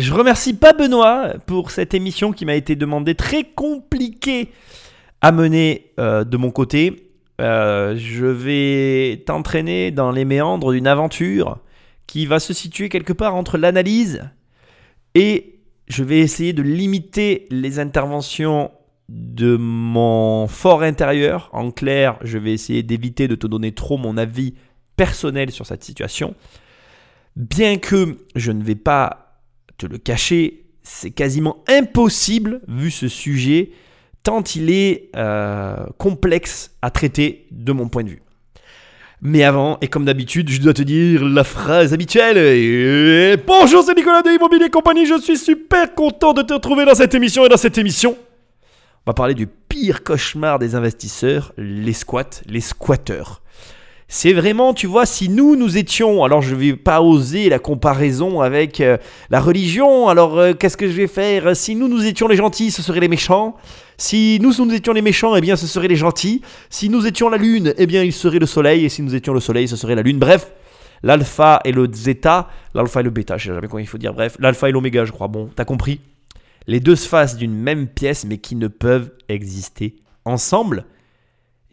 Je remercie pas Benoît pour cette émission qui m'a été demandée très compliquée à mener euh, de mon côté. Euh, je vais t'entraîner dans les méandres d'une aventure qui va se situer quelque part entre l'analyse et je vais essayer de limiter les interventions de mon fort intérieur. En clair, je vais essayer d'éviter de te donner trop mon avis personnel sur cette situation. Bien que je ne vais pas le cacher, c'est quasiment impossible vu ce sujet, tant il est euh, complexe à traiter de mon point de vue. Mais avant, et comme d'habitude, je dois te dire la phrase habituelle. bonjour, c'est Nicolas de Immobilier Compagnie, je suis super content de te retrouver dans cette émission et dans cette émission. On va parler du pire cauchemar des investisseurs, les squats, les squatteurs. C'est vraiment, tu vois, si nous, nous étions, alors je ne vais pas oser la comparaison avec euh, la religion, alors euh, qu'est-ce que je vais faire? Si nous, nous étions les gentils, ce seraient les méchants. Si nous, nous étions les méchants, eh bien, ce seraient les gentils. Si nous étions la lune, eh bien, il serait le soleil. Et si nous étions le soleil, ce serait la lune. Bref, l'alpha et le zeta, l'alpha et le bêta, je sais jamais comment il faut dire. Bref, l'alpha et l'oméga, je crois. Bon, t'as compris Les deux faces d'une même pièce, mais qui ne peuvent exister ensemble.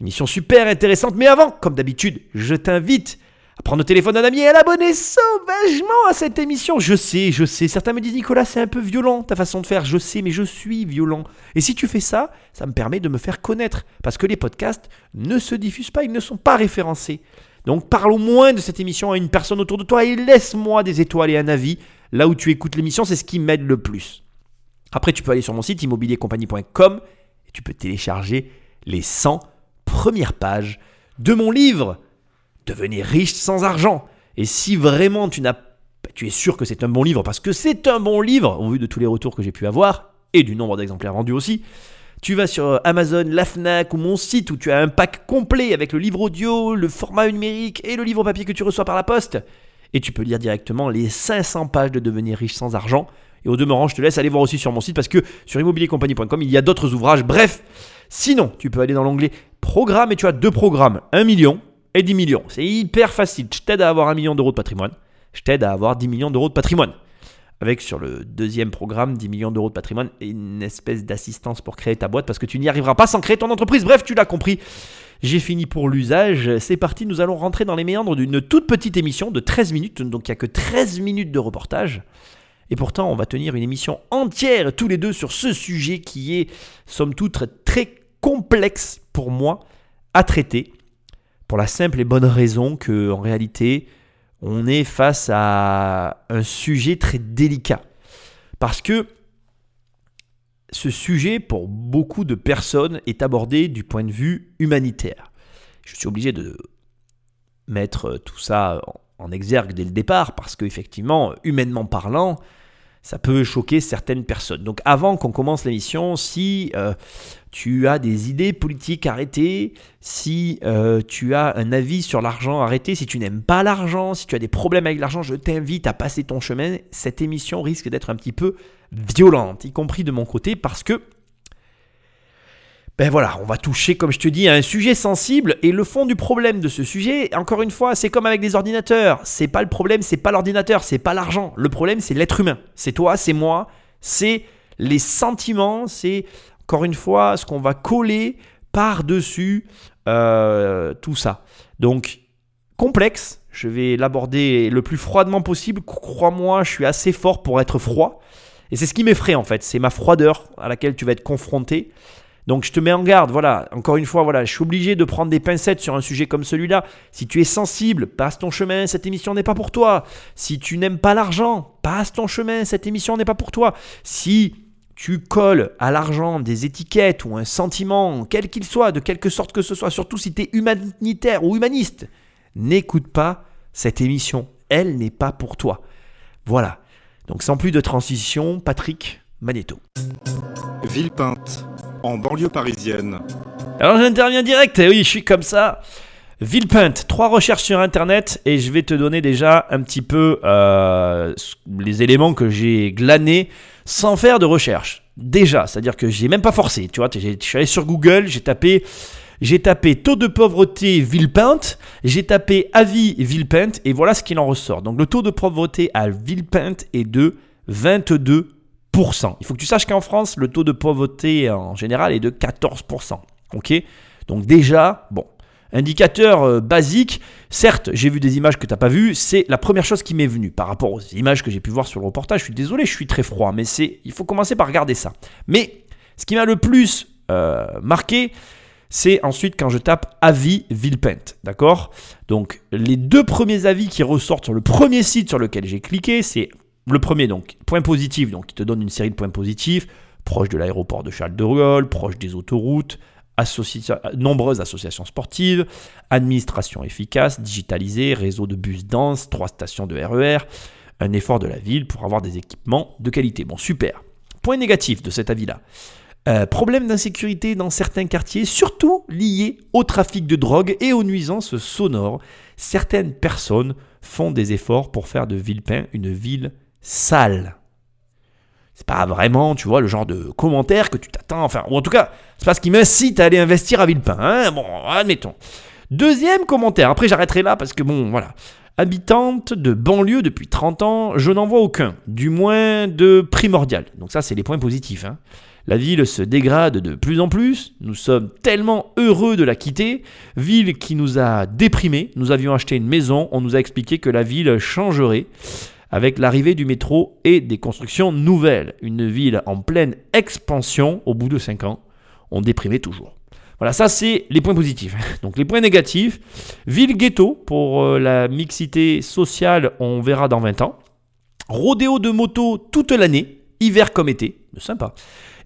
Émission super intéressante, mais avant, comme d'habitude, je t'invite à prendre le téléphone d'un ami et à l'abonner sauvagement à cette émission. Je sais, je sais, certains me disent Nicolas, c'est un peu violent ta façon de faire. Je sais, mais je suis violent. Et si tu fais ça, ça me permet de me faire connaître. Parce que les podcasts ne se diffusent pas, ils ne sont pas référencés. Donc parle au moins de cette émission à une personne autour de toi et laisse-moi des étoiles et un avis là où tu écoutes l'émission, c'est ce qui m'aide le plus. Après, tu peux aller sur mon site immobiliercompagnie.com et tu peux télécharger les 100 première page de mon livre Devenir riche sans argent. Et si vraiment tu n'as tu es sûr que c'est un bon livre parce que c'est un bon livre au vu de tous les retours que j'ai pu avoir et du nombre d'exemplaires vendus aussi. Tu vas sur Amazon, la Fnac ou mon site où tu as un pack complet avec le livre audio, le format numérique et le livre papier que tu reçois par la poste. Et tu peux lire directement les 500 pages de Devenir riche sans argent. Et au demeurant, je te laisse aller voir aussi sur mon site parce que sur immobiliercompagnie.com, il y a d'autres ouvrages. Bref, sinon, tu peux aller dans l'onglet programme et tu as deux programmes, 1 million et 10 millions. C'est hyper facile. Je t'aide à avoir un million d'euros de patrimoine. Je t'aide à avoir 10 millions d'euros de patrimoine. Avec sur le deuxième programme 10 millions d'euros de patrimoine une espèce d'assistance pour créer ta boîte parce que tu n'y arriveras pas sans créer ton entreprise. Bref, tu l'as compris. J'ai fini pour l'usage. C'est parti, nous allons rentrer dans les méandres d'une toute petite émission de 13 minutes. Donc il n'y a que 13 minutes de reportage. Et pourtant, on va tenir une émission entière tous les deux sur ce sujet qui est, somme toute, très complexe pour moi à traiter, pour la simple et bonne raison que en réalité, on est face à un sujet très délicat. Parce que ce sujet, pour beaucoup de personnes, est abordé du point de vue humanitaire. Je suis obligé de mettre tout ça en exergue dès le départ, parce qu'effectivement, humainement parlant, ça peut choquer certaines personnes. Donc avant qu'on commence l'émission, si euh, tu as des idées politiques arrêtées, si euh, tu as un avis sur l'argent arrêté, si tu n'aimes pas l'argent, si tu as des problèmes avec l'argent, je t'invite à passer ton chemin. Cette émission risque d'être un petit peu violente, y compris de mon côté, parce que ben voilà, on va toucher, comme je te dis, à un sujet sensible. Et le fond du problème de ce sujet, encore une fois, c'est comme avec des ordinateurs. C'est pas le problème, c'est pas l'ordinateur, c'est pas l'argent. Le problème, c'est l'être humain. C'est toi, c'est moi, c'est les sentiments, c'est encore une fois ce qu'on va coller par-dessus euh, tout ça. Donc, complexe, je vais l'aborder le plus froidement possible. Crois-moi, je suis assez fort pour être froid. Et c'est ce qui m'effraie en fait, c'est ma froideur à laquelle tu vas être confronté. Donc je te mets en garde, voilà, encore une fois, voilà, je suis obligé de prendre des pincettes sur un sujet comme celui-là. Si tu es sensible, passe ton chemin, cette émission n'est pas pour toi. Si tu n'aimes pas l'argent, passe ton chemin, cette émission n'est pas pour toi. Si tu colles à l'argent des étiquettes ou un sentiment, quel qu'il soit, de quelque sorte que ce soit, surtout si tu es humanitaire ou humaniste, n'écoute pas cette émission. Elle n'est pas pour toi. Voilà. Donc sans plus de transition, Patrick Magneto. Villepinte en banlieue parisienne. Alors j'interviens direct, et oui, je suis comme ça. Villepinte, trois recherches sur internet et je vais te donner déjà un petit peu euh, les éléments que j'ai glanés sans faire de recherche. Déjà, c'est-à-dire que j'ai même pas forcé, tu vois, je suis allé sur Google, j'ai tapé j'ai tapé taux de pauvreté Villepinte, j'ai tapé avis Villepinte et voilà ce qu'il en ressort. Donc le taux de pauvreté à Villepinte est de 22%. Il faut que tu saches qu'en France, le taux de pauvreté en général est de 14%. Ok? Donc déjà, bon, indicateur euh, basique, certes, j'ai vu des images que tu n'as pas vues, c'est la première chose qui m'est venue par rapport aux images que j'ai pu voir sur le reportage. Je suis désolé, je suis très froid, mais c'est, il faut commencer par regarder ça. Mais ce qui m'a le plus euh, marqué, c'est ensuite quand je tape avis Villepinte, d'accord? Donc les deux premiers avis qui ressortent sur le premier site sur lequel j'ai cliqué, c'est le premier donc point positif, donc qui te donne une série de points positifs, proche de l'aéroport de Charles de Gaulle, proche des autoroutes, nombreuses associations sportives, administration efficace, digitalisée, réseau de bus dense, trois stations de RER, e un effort de la ville pour avoir des équipements de qualité. Bon, super. Point négatif de cet avis-là. Euh, problème d'insécurité dans certains quartiers, surtout liés au trafic de drogue et aux nuisances sonores. Certaines personnes font des efforts pour faire de Villepin une ville sale. C'est pas vraiment, tu vois, le genre de commentaire que tu t'attends, enfin, ou en tout cas, c'est pas ce qui m'incite à aller investir à Villepin, hein bon, admettons. Deuxième commentaire, après j'arrêterai là parce que bon, voilà. Habitante de banlieue depuis 30 ans, je n'en vois aucun, du moins de primordial. Donc ça, c'est les points positifs. Hein. La ville se dégrade de plus en plus, nous sommes tellement heureux de la quitter, ville qui nous a déprimés, nous avions acheté une maison, on nous a expliqué que la ville changerait avec l'arrivée du métro et des constructions nouvelles. Une ville en pleine expansion au bout de 5 ans, on déprimait toujours. Voilà, ça c'est les points positifs. Donc les points négatifs, ville ghetto pour euh, la mixité sociale, on verra dans 20 ans. Rodéo de moto toute l'année, hiver comme été, sympa.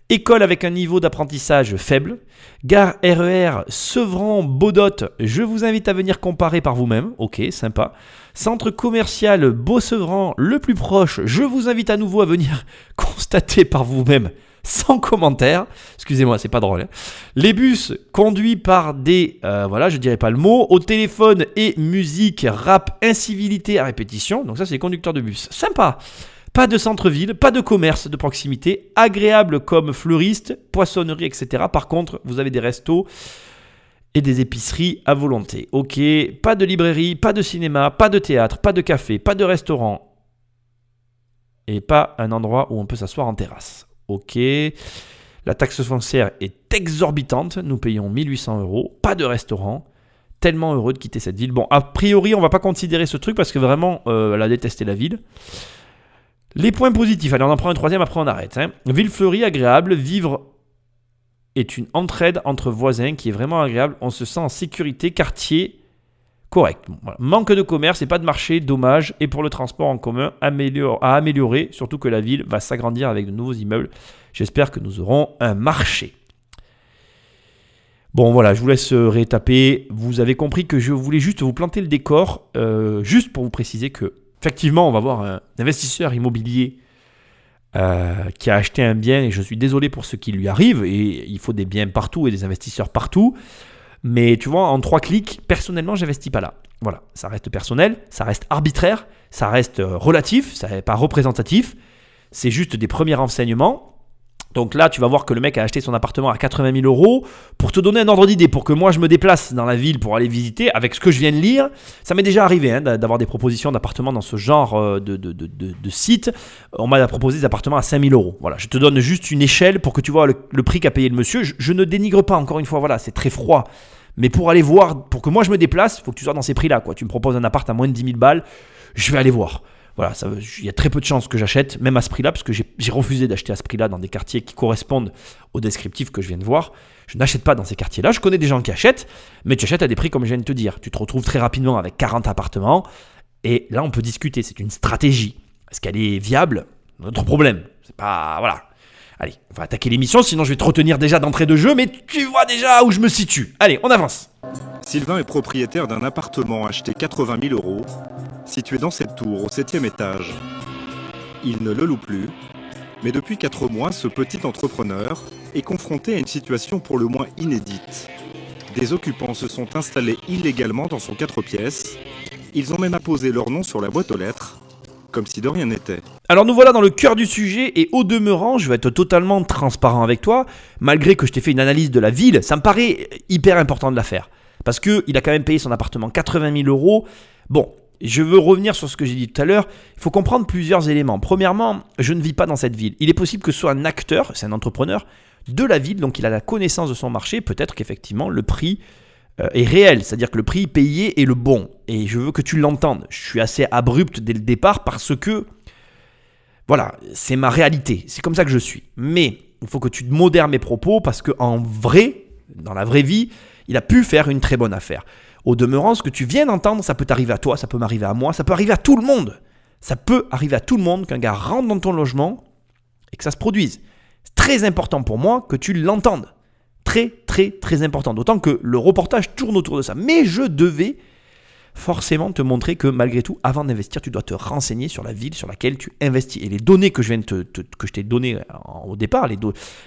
École avec un niveau d'apprentissage faible. Gare RER Sevran-Baudot, je vous invite à venir comparer par vous-même. Ok, sympa. Centre commercial Beau-Sevran, le plus proche, je vous invite à nouveau à venir constater par vous-même sans commentaire. Excusez-moi, c'est pas drôle. Hein. Les bus conduits par des, euh, voilà, je dirais pas le mot, au téléphone et musique, rap, incivilité à répétition. Donc ça, c'est les conducteurs de bus. Sympa. Pas de centre-ville, pas de commerce de proximité, agréable comme fleuriste, poissonnerie, etc. Par contre, vous avez des restos et des épiceries à volonté. Ok, pas de librairie, pas de cinéma, pas de théâtre, pas de café, pas de restaurant. Et pas un endroit où on peut s'asseoir en terrasse. Ok. La taxe foncière est exorbitante. Nous payons 1800 euros. Pas de restaurant. Tellement heureux de quitter cette ville. Bon, a priori, on va pas considérer ce truc parce que vraiment, euh, elle a détesté la ville. Les points positifs, allez on en prend un troisième, après on arrête. Hein. Ville fleurie, agréable, vivre est une entraide entre voisins qui est vraiment agréable, on se sent en sécurité, quartier correct. Manque de commerce et pas de marché, dommage, et pour le transport en commun, à améliorer, surtout que la ville va s'agrandir avec de nouveaux immeubles. J'espère que nous aurons un marché. Bon voilà, je vous laisse rétaper. Vous avez compris que je voulais juste vous planter le décor, euh, juste pour vous préciser que effectivement, on va voir un investisseur immobilier euh, qui a acheté un bien, et je suis désolé pour ce qui lui arrive, et il faut des biens partout et des investisseurs partout. Mais tu vois, en trois clics, personnellement, j'investis pas là. Voilà, ça reste personnel, ça reste arbitraire, ça reste euh, relatif, ça n'est pas représentatif. C'est juste des premiers renseignements. Donc là, tu vas voir que le mec a acheté son appartement à 80 000 euros. Pour te donner un ordre d'idée, pour que moi je me déplace dans la ville pour aller visiter, avec ce que je viens de lire, ça m'est déjà arrivé hein, d'avoir des propositions d'appartements dans ce genre euh, de, site. On m'a proposé des appartements à 5 000 euros. Voilà, je te donne juste une échelle pour que tu vois le, prix qu'a payé le monsieur. Je, ne dénigre pas, encore une fois, voilà, c'est très froid. Mais pour aller voir, pour que moi je me déplace, il faut que tu sois dans ces prix-là. Tu me proposes un appart à moins de 10 000 balles, je vais aller voir. Voilà, il y a très peu de chances que j'achète, même à ce prix-là, parce que j'ai refusé d'acheter à ce prix-là dans des quartiers qui correspondent au descriptif que je viens de voir. Je n'achète pas dans ces quartiers-là. Je connais des gens qui achètent, mais tu achètes à des prix comme je viens de te dire. Tu te retrouves très rapidement avec 40 appartements, et là on peut discuter. C'est une stratégie. Est-ce qu'elle est viable? Notre problème. C'est pas. Voilà. Allez, on va attaquer l'émission, sinon je vais te retenir déjà d'entrée de jeu, mais tu vois déjà où je me situe. Allez, on avance. Sylvain est propriétaire d'un appartement acheté 80 000 euros situé dans cette tour au septième étage. Il ne le loue plus, mais depuis 4 mois, ce petit entrepreneur est confronté à une situation pour le moins inédite. Des occupants se sont installés illégalement dans son 4 pièces. Ils ont même apposé leur nom sur la boîte aux lettres, comme si de rien n'était. Alors nous voilà dans le cœur du sujet et au demeurant, je vais être totalement transparent avec toi, malgré que je t'ai fait une analyse de la ville, ça me paraît hyper important de la faire. Parce qu'il a quand même payé son appartement 80 000 euros. Bon, je veux revenir sur ce que j'ai dit tout à l'heure. Il faut comprendre plusieurs éléments. Premièrement, je ne vis pas dans cette ville. Il est possible que ce soit un acteur, c'est un entrepreneur de la ville, donc il a la connaissance de son marché. Peut-être qu'effectivement, le prix est réel, c'est-à-dire que le prix payé est le bon. Et je veux que tu l'entendes. Je suis assez abrupt dès le départ parce que, voilà, c'est ma réalité. C'est comme ça que je suis. Mais il faut que tu modères mes propos parce que en vrai, dans la vraie vie, il a pu faire une très bonne affaire. Au demeurant, ce que tu viens d'entendre, ça peut arriver à toi, ça peut m'arriver à moi, ça peut arriver à tout le monde. Ça peut arriver à tout le monde qu'un gars rentre dans ton logement et que ça se produise. C'est très important pour moi que tu l'entendes. Très, très, très important. D'autant que le reportage tourne autour de ça. Mais je devais forcément te montrer que malgré tout, avant d'investir, tu dois te renseigner sur la ville sur laquelle tu investis. Et les données que je viens de te, que je t'ai données au départ, les,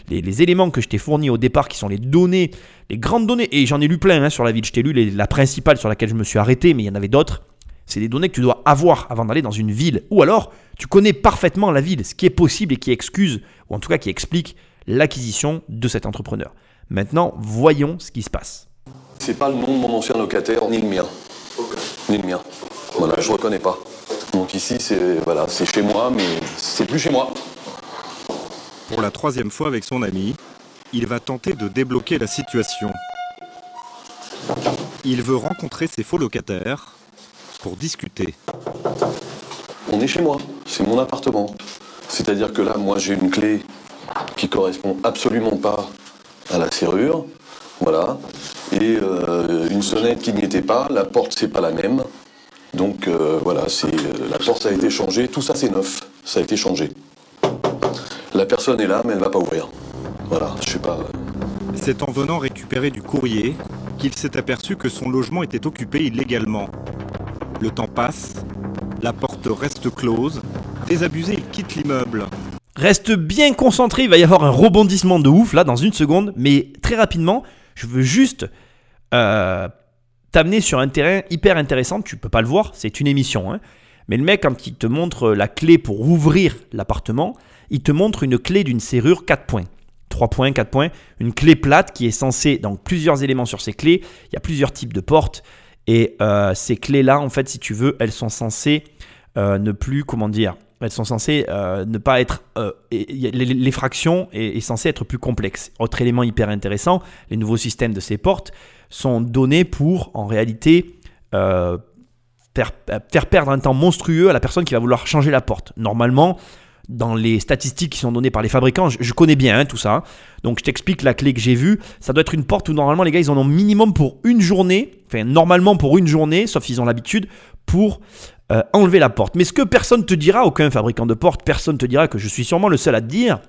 les, éléments que je t'ai fournis au départ, qui sont les données, les grandes données, et j'en ai lu plein hein, sur la ville, je t'ai lu la principale sur laquelle je me suis arrêté, mais il y en avait d'autres. C'est des données que tu dois avoir avant d'aller dans une ville. Ou alors, tu connais parfaitement la ville, ce qui est possible et qui excuse, ou en tout cas qui explique l'acquisition de cet entrepreneur. Maintenant, voyons ce qui se passe. C'est pas le nom de mon ancien locataire, ni le mien. Ni le mien. Voilà, je reconnais pas. Donc ici, c'est voilà, c'est chez moi, mais c'est plus chez moi. Pour la troisième fois avec son ami, il va tenter de débloquer la situation. Il veut rencontrer ses faux locataires pour discuter. On est chez moi, c'est mon appartement. C'est-à-dire que là, moi, j'ai une clé qui correspond absolument pas à la serrure. Voilà. Et euh, une sonnette qui n'y était pas, la porte c'est pas la même. Donc euh, voilà, c'est euh, la porte a été changée, tout ça c'est neuf, ça a été changé. La personne est là, mais elle va pas ouvrir. Voilà, je sais pas. C'est en venant récupérer du courrier qu'il s'est aperçu que son logement était occupé illégalement. Le temps passe, la porte reste close, désabusé, il quitte l'immeuble. Reste bien concentré, il va y avoir un rebondissement de ouf là dans une seconde, mais très rapidement, je veux juste euh, t'amener sur un terrain hyper intéressant. Tu peux pas le voir, c'est une émission. Hein. Mais le mec, quand il te montre la clé pour ouvrir l'appartement, il te montre une clé d'une serrure 4 points. 3 points, 4 points, une clé plate qui est censée, donc plusieurs éléments sur ces clés, il y a plusieurs types de portes, et euh, ces clés-là, en fait, si tu veux, elles sont censées euh, ne plus, comment dire, elles sont censées euh, ne pas être. Euh, l'effraction est, est censée être plus complexe. Autre élément hyper intéressant, les nouveaux systèmes de ces portes sont donnés pour, en réalité, euh, faire, faire, perdre un temps monstrueux à la personne qui va vouloir changer la porte. Normalement, dans les statistiques qui sont données par les fabricants, je, connais bien hein, tout ça. Hein. Donc je t'explique la clé que j'ai vue. Ça doit être une porte où normalement les gars ils en ont minimum pour une journée, enfin normalement pour une journée, sauf s'ils ont l'habitude, pour euh, enlever la porte. Mais ce que personne te dira, aucun fabricant de porte, personne te dira que je suis sûrement le seul à te dire,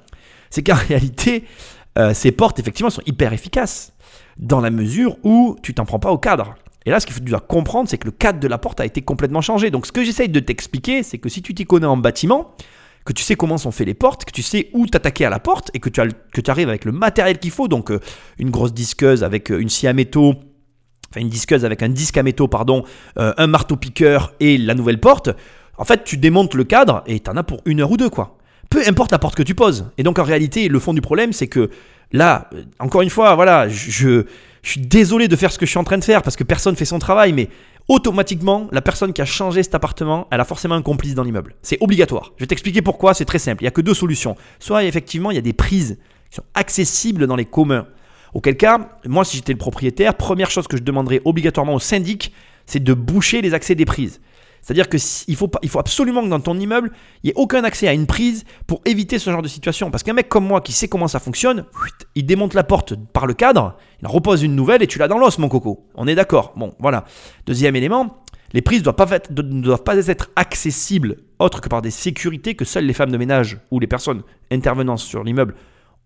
c'est qu'en réalité, euh, ces portes, effectivement, sont hyper efficaces. Dans la mesure où tu t'en prends pas au cadre. Et là, ce qu'il faut comprendre, c'est que le cadre de la porte a été complètement changé. Donc, ce que j'essaye de t'expliquer, c'est que si tu t'y connais en bâtiment, que tu sais comment sont faites les portes, que tu sais où t'attaquer à la porte et que tu, que tu arrives avec le matériel qu'il faut, donc euh, une grosse disqueuse avec une scie à métaux, enfin une disqueuse avec un disque à métaux, pardon, euh, un marteau-piqueur et la nouvelle porte, en fait, tu démontes le cadre et t'en as pour une heure ou deux, quoi. Peu importe la porte que tu poses. Et donc, en réalité, le fond du problème, c'est que là, euh, encore une fois, voilà, je, suis désolé de faire ce que je suis en train de faire parce que personne fait son travail, mais automatiquement, la personne qui a changé cet appartement, elle a forcément un complice dans l'immeuble. C'est obligatoire. Je vais t'expliquer pourquoi, c'est très simple. Il n'y a que deux solutions. Soit effectivement, il y a des prises qui sont accessibles dans les communs. Auquel cas, moi, si j'étais le propriétaire, première chose que je demanderais obligatoirement au syndic, c'est de boucher les accès des prises. C'est-à-dire qu'il faut, absolument que dans ton immeuble, il n'y ait aucun accès à une prise pour éviter ce genre de situation. Parce qu'un mec comme moi qui sait comment ça fonctionne, il démonte la porte par le cadre, il repose une nouvelle et tu l'as dans l'os, mon coco. On est d'accord. Bon, voilà. Deuxième élément, les prises ne doivent pas être accessibles autre que par des sécurités que seules les femmes de ménage ou les personnes intervenant sur l'immeuble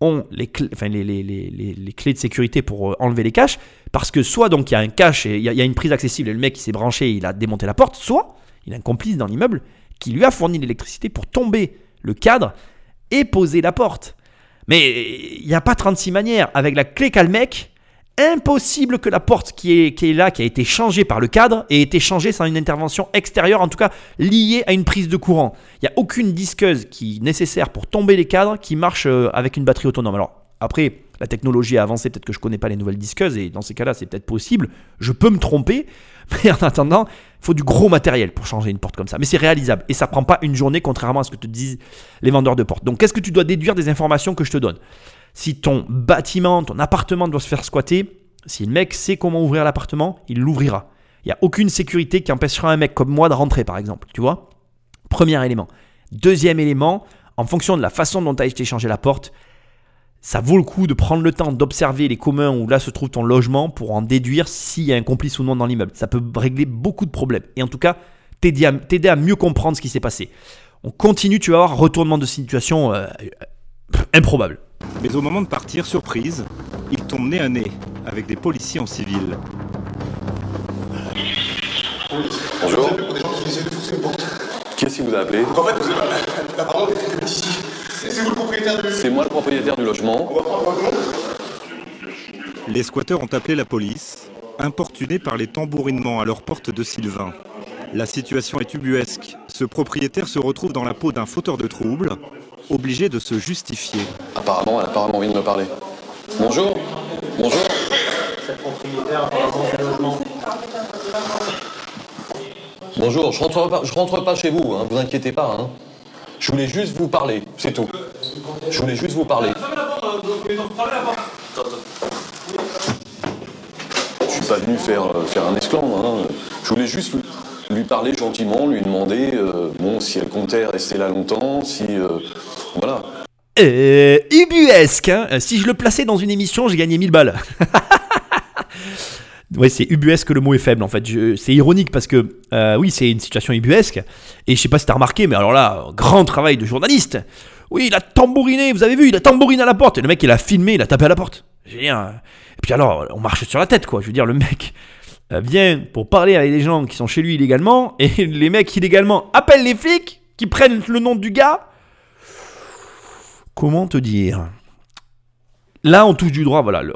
ont les, clés, de sécurité pour euh, enlever les caches, parce que soit donc il y a un cache et il y, a une prise accessible et le mec qui s'est branché, il a démonté la porte, soit il a un complice dans l'immeuble qui lui a fourni l'électricité pour tomber le cadre et poser la porte. Mais il n'y a pas 36 manières. Avec la clé qu'a le mec, impossible que la porte qui est, là, qui a été changée par le cadre, ait été changée sans une intervention extérieure, en tout cas liée à une prise de courant. Il n'y a aucune disqueuse qui est nécessaire pour tomber les cadres qui marche euh, avec une batterie autonome. Alors après, la technologie a avancé, peut-être que je connais pas les nouvelles disqueuses, et dans ces cas-là, c'est peut-être possible. Je peux me tromper, mais en attendant, il faut du gros matériel pour changer une porte comme ça. Mais c'est réalisable, et ça prend pas une journée, contrairement à ce que te disent les vendeurs de portes. Donc, qu'est-ce que tu dois déduire des informations que je te donne? Si ton bâtiment, ton appartement doit se faire squatter, si le mec sait comment ouvrir l'appartement, il l'ouvrira. Il n'y a aucune sécurité qui empêchera un mec comme moi de rentrer, par exemple. Tu vois Premier élément. Deuxième élément, en fonction de la façon dont tu as été changé la porte, ça vaut le coup de prendre le temps d'observer les communs où là se trouve ton logement pour en déduire s'il y a un complice ou non dans l'immeuble. Ça peut régler beaucoup de problèmes. Et en tout cas, t'aider à, mieux comprendre ce qui s'est passé. On continue, tu vas avoir retournement de situation euh, improbable. Mais au moment de partir, surprise, il tombe nez à nez avec des policiers en civil. Bonjour. Qu'est-ce qui vous a appelé en fait, l'appartement est ici. C'est vous le propriétaire du... C'est moi le propriétaire du logement. On va prendre votre nom Les squatteurs ont appelé la police, importunés par les tambourinements à leur porte de Sylvain. La situation est ubuesque. Ce propriétaire se retrouve dans la peau d'un fauteur de troubles, obligé de se justifier. Apparemment, elle a apparemment envie de me parler. Bonjour. Bonjour. Bonjour, je rentre pas, je rentre pas chez vous, hein, vous inquiétez pas. Hein. Je voulais juste vous parler, c'est tout. Je voulais juste vous parler. Je suis pas venu faire, euh, faire un esclandre. Hein. Je voulais juste lui- parler gentiment, lui demander euh, bon, si elle comptait rester là longtemps, si. euh, voilà. Euh, ubuesque, hein. Si je le plaçais dans une émission, j'ai gagné 1000 balles. ouais, c'est ubuesque, le mot est faible en fait. C'est ironique parce que, oui, c'est une situation ubuesque. Et je sais pas si t'as remarqué, mais alors là, grand travail de journaliste. Oui, il a tambouriné, vous avez vu, il a tambouriné à la porte. Et le mec, il a filmé, il a tapé à la porte. Je veux dire, Et puis alors, on marche sur la tête, quoi. Je veux dire, le mec vient pour parler avec des gens qui sont chez lui illégalement. Et les mecs illégalement appellent les flics qui prennent le nom du gars. Comment te dire? Là, on touche du droit, voilà, le-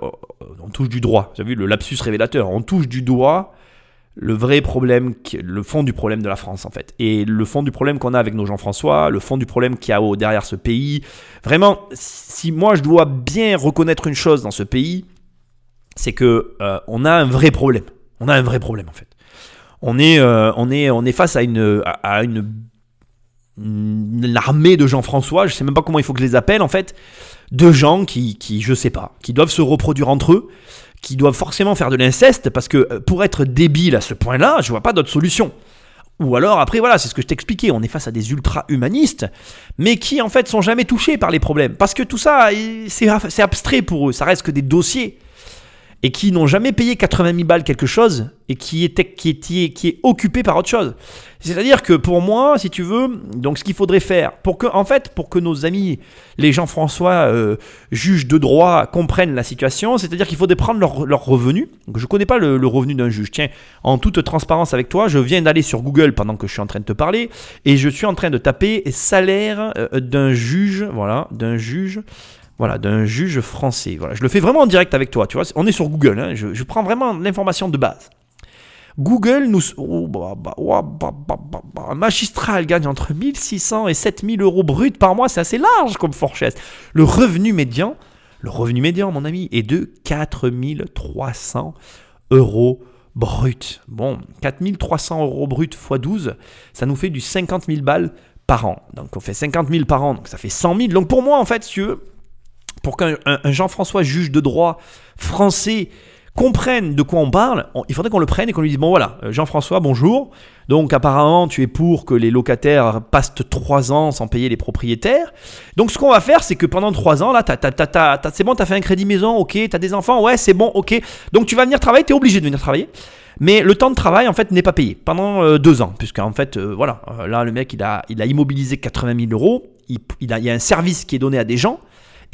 on touche du droit. Vous avez vu le lapsus révélateur On touche du doigt le vrai problème, le fond du problème de la France en fait. Et le fond du problème qu'on a avec nos Jean-François, le fond du problème qu'il y a derrière ce pays. Vraiment, si moi je dois bien reconnaître une chose dans ce pays, c'est que euh, on a un vrai problème. On a un vrai problème en fait. On est, euh, on est, on est face à une, à une armée de Jean-François, je sais même pas comment il faut que je les appelle en fait, de gens qui, qui, je sais pas, qui doivent se reproduire entre eux, qui doivent forcément faire de l'inceste, parce que euh, pour être débile à ce point-là, je vois pas d'autre solution. Ou alors après voilà, c'est ce que je t'expliquais, on est face à des ultra-humanistes, mais qui en fait sont jamais touchés par les problèmes, parce que tout ça, c'est abstrait pour eux, ça reste que des dossiers et qui n'ont jamais payé 80 000 balles quelque chose et qui est, qui est, qui est, occupé par autre chose. C'est-à-dire que pour moi, si tu veux, donc ce qu'il faudrait faire, pour que, en fait, pour que nos amis, les Jean-François, euh, juges de droit, comprennent la situation, c'est-à-dire qu'il faudrait prendre leur, leur revenu. Donc, je ne connais pas le, le revenu d'un juge. Tiens, en toute transparence avec toi, je viens d'aller sur Google pendant que je suis en train de te parler et je suis en train de taper salaire euh, d'un juge, voilà, d'un juge. Voilà, d'un juge français. Voilà, je le fais vraiment en direct avec toi, tu vois. On est sur Google, hein, je, je prends vraiment l'information de base. Google nous. oh, bah, bah, oh, bah, bah, bah, bah. Un magistrat, elle gagne entre 1600 et 7000 euros bruts par mois. C'est assez large comme fourchette. Le revenu médian, le revenu médian, mon ami, est de 4300 euros bruts. Bon, 4300 euros bruts x 12, ça nous fait du 50 000 balles par an. Donc on fait 50 000 par an, donc ça fait 100 000. Donc pour moi, en fait, si tu veux, pour qu'un un- un Jean-François juge de droit français comprenne de quoi on parle, il faudrait qu'on le prenne et qu'on lui dise bon voilà, euh, Jean-François, bonjour. Donc apparemment, tu es pour que les locataires passent trois ans sans payer les propriétaires. Donc ce qu'on va faire, c'est que pendant trois ans, là, t'as- t'as- t'as- t'as- t'as- c'est bon, tu as fait un crédit maison, ok, tu as des enfants, ouais, c'est bon, ok. Donc tu vas venir travailler, tu es obligé de venir travailler. Mais le temps de travail, en fait, n'est pas payé pendant euh, deux ans. Puisqu'en fait, euh, voilà, là, le mec, il a, il a immobilisé 80 000 euros. Il y a un service qui est donné à des gens.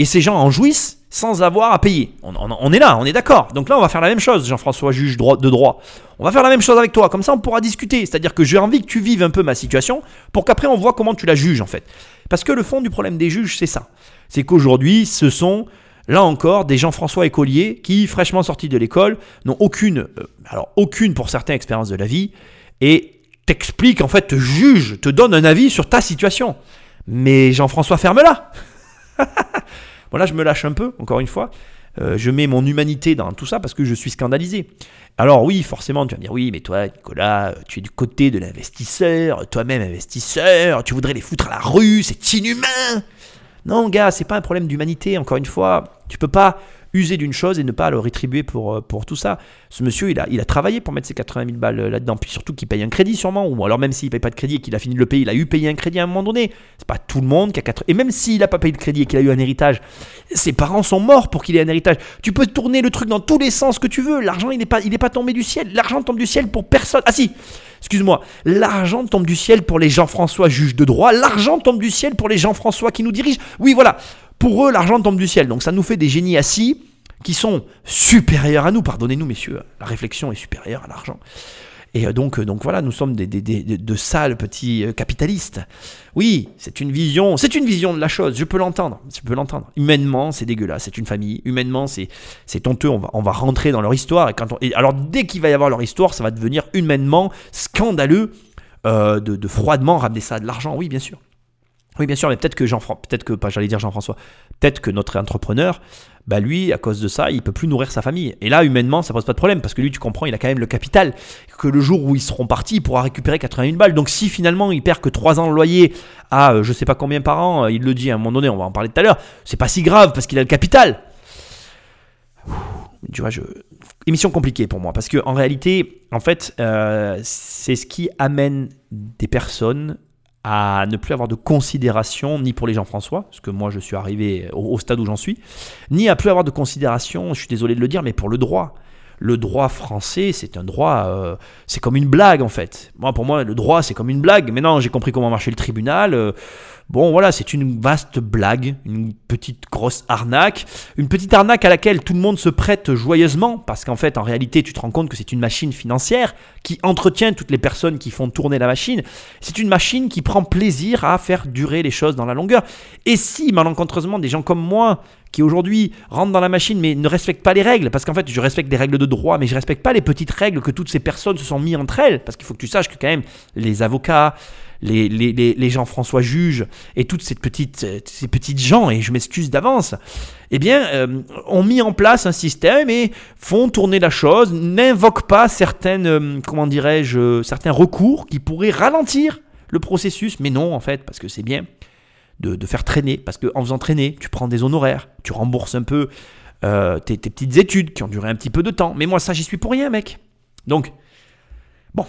Et ces gens en jouissent sans avoir à payer. On, est là, on est d'accord. Donc là, on va faire la même chose, Jean-François, juge de droit. On va faire la même chose avec toi. Comme ça, on pourra discuter. C'est-à-dire que j'ai envie que tu vives un peu ma situation pour qu'après, on voit comment tu la juges, en fait. Parce que le fond du problème des juges, c'est ça. C'est qu'aujourd'hui, ce sont, là encore, des Jean-François écoliers qui, fraîchement sortis de l'école, n'ont aucune, euh, alors aucune pour certains expérience de la vie, et t'expliquent, en fait, te jugent, te donnent un avis sur ta situation. Mais Jean-François, ferme-la Bon là je me lâche un peu, encore une fois. euh, je mets mon humanité dans tout ça parce que je suis scandalisé. Alors oui, forcément, tu vas me dire, oui, mais toi, Nicolas, tu es du côté de l'investisseur, toi-même investisseur, tu voudrais les foutre à la rue, c'est inhumain. Non, gars, c'est pas un problème d'humanité, encore une fois. Tu peux pas user d'une chose et ne pas le rétribuer pour, euh, pour tout ça. Ce monsieur, il a, il a travaillé pour mettre ses 80 000 balles euh, là-dedans, puis surtout qu'il paye un crédit sûrement, ou alors même s'il paye pas de crédit et qu'il a fini de le payer, il a eu payé un crédit à un moment donné. C'est pas tout le monde qui a 80... Et même s'il n'a pas payé de crédit et qu'il a eu un héritage, ses parents sont morts pour qu'il ait un héritage. Tu peux tourner le truc dans tous les sens que tu veux. L'argent, il n'est pas, pas tombé du ciel. L'argent tombe du ciel pour personne. Ah si excuse-moi, l'argent tombe du ciel pour les Jean-François juges de droit, l'argent tombe du ciel pour les Jean-François qui nous dirigent. Oui, voilà, pour eux, l'argent tombe du ciel. Donc ça nous fait des génies assis qui sont supérieurs à nous. Pardonnez-nous, messieurs, la réflexion est supérieure à l'argent. Et euh, donc, euh, donc voilà, nous sommes des, de sales petits euh, capitalistes. Oui, c'est une vision, c'est une vision de la chose. Je peux l'entendre, je peux l'entendre. Humainement, c'est dégueulasse. C'est une famille. Humainement, c'est c'est honteux. On va, on rentrer dans leur histoire. Et quand et alors dès qu'il va y avoir leur histoire, ça va devenir humainement scandaleux de, de froidement ramener ça à de l'argent. Oui, bien sûr. Oui, bien sûr, mais peut-être que Jean, peut-être que pas, j'allais dire Jean-François, peut-être que notre entrepreneur bah lui, à cause de ça, il peut plus nourrir sa famille. Et là, humainement, ça pose pas de problème parce que lui, tu comprends, il a quand même le capital. Que le jour où ils seront partis, il pourra récupérer 80 balles. Donc si finalement il perd que 3 ans de loyer à euh, je sais pas combien par an, euh, il le dit à un moment donné, on va en parler tout à l'heure, c'est pas si grave parce qu'il a le capital. Tu vois, émission compliquée pour moi parce que en réalité, en fait, euh, c'est ce qui amène des personnes à ne plus avoir de considération ni pour les Jean-François, parce que moi je suis arrivé au, stade où j'en suis, ni à plus avoir de considération, je suis désolé de le dire, mais pour le droit. Le droit français, c'est un droit, euh, c'est comme une blague en fait. Moi, pour moi, le droit, c'est comme une blague. Maintenant, j'ai compris comment marchait le tribunal. Euh, Bon, voilà, c'est une vaste blague, une petite grosse arnaque, une petite arnaque à laquelle tout le monde se prête joyeusement, parce qu'en fait, en réalité, tu te rends compte que c'est une machine financière qui entretient toutes les personnes qui font tourner la machine. C'est une machine qui prend plaisir à faire durer les choses dans la longueur. Et si, malencontreusement, des gens comme moi, qui aujourd'hui rentrent dans la machine mais ne respectent pas les règles, parce qu'en fait je respecte des règles de droit, mais je respecte pas les petites règles que toutes ces personnes se sont mis entre elles, parce qu'il faut que tu saches que quand même les avocats, les, les, les, Jean-François juges et toutes ces petites, ces petites gens, et je m'excuse d'avance, eh bien, euh, ont mis en place un système et font tourner la chose, n'invoquent pas certaines, euh, comment dirais-je, certains recours qui pourraient ralentir le processus, mais non, en fait, parce que c'est bien de, faire traîner, parce qu'en faisant traîner, tu prends des honoraires, tu rembourses un peu euh, tes, tes petites études qui ont duré un petit peu de temps. Mais moi, ça, j'y suis pour rien, mec. Donc, bon,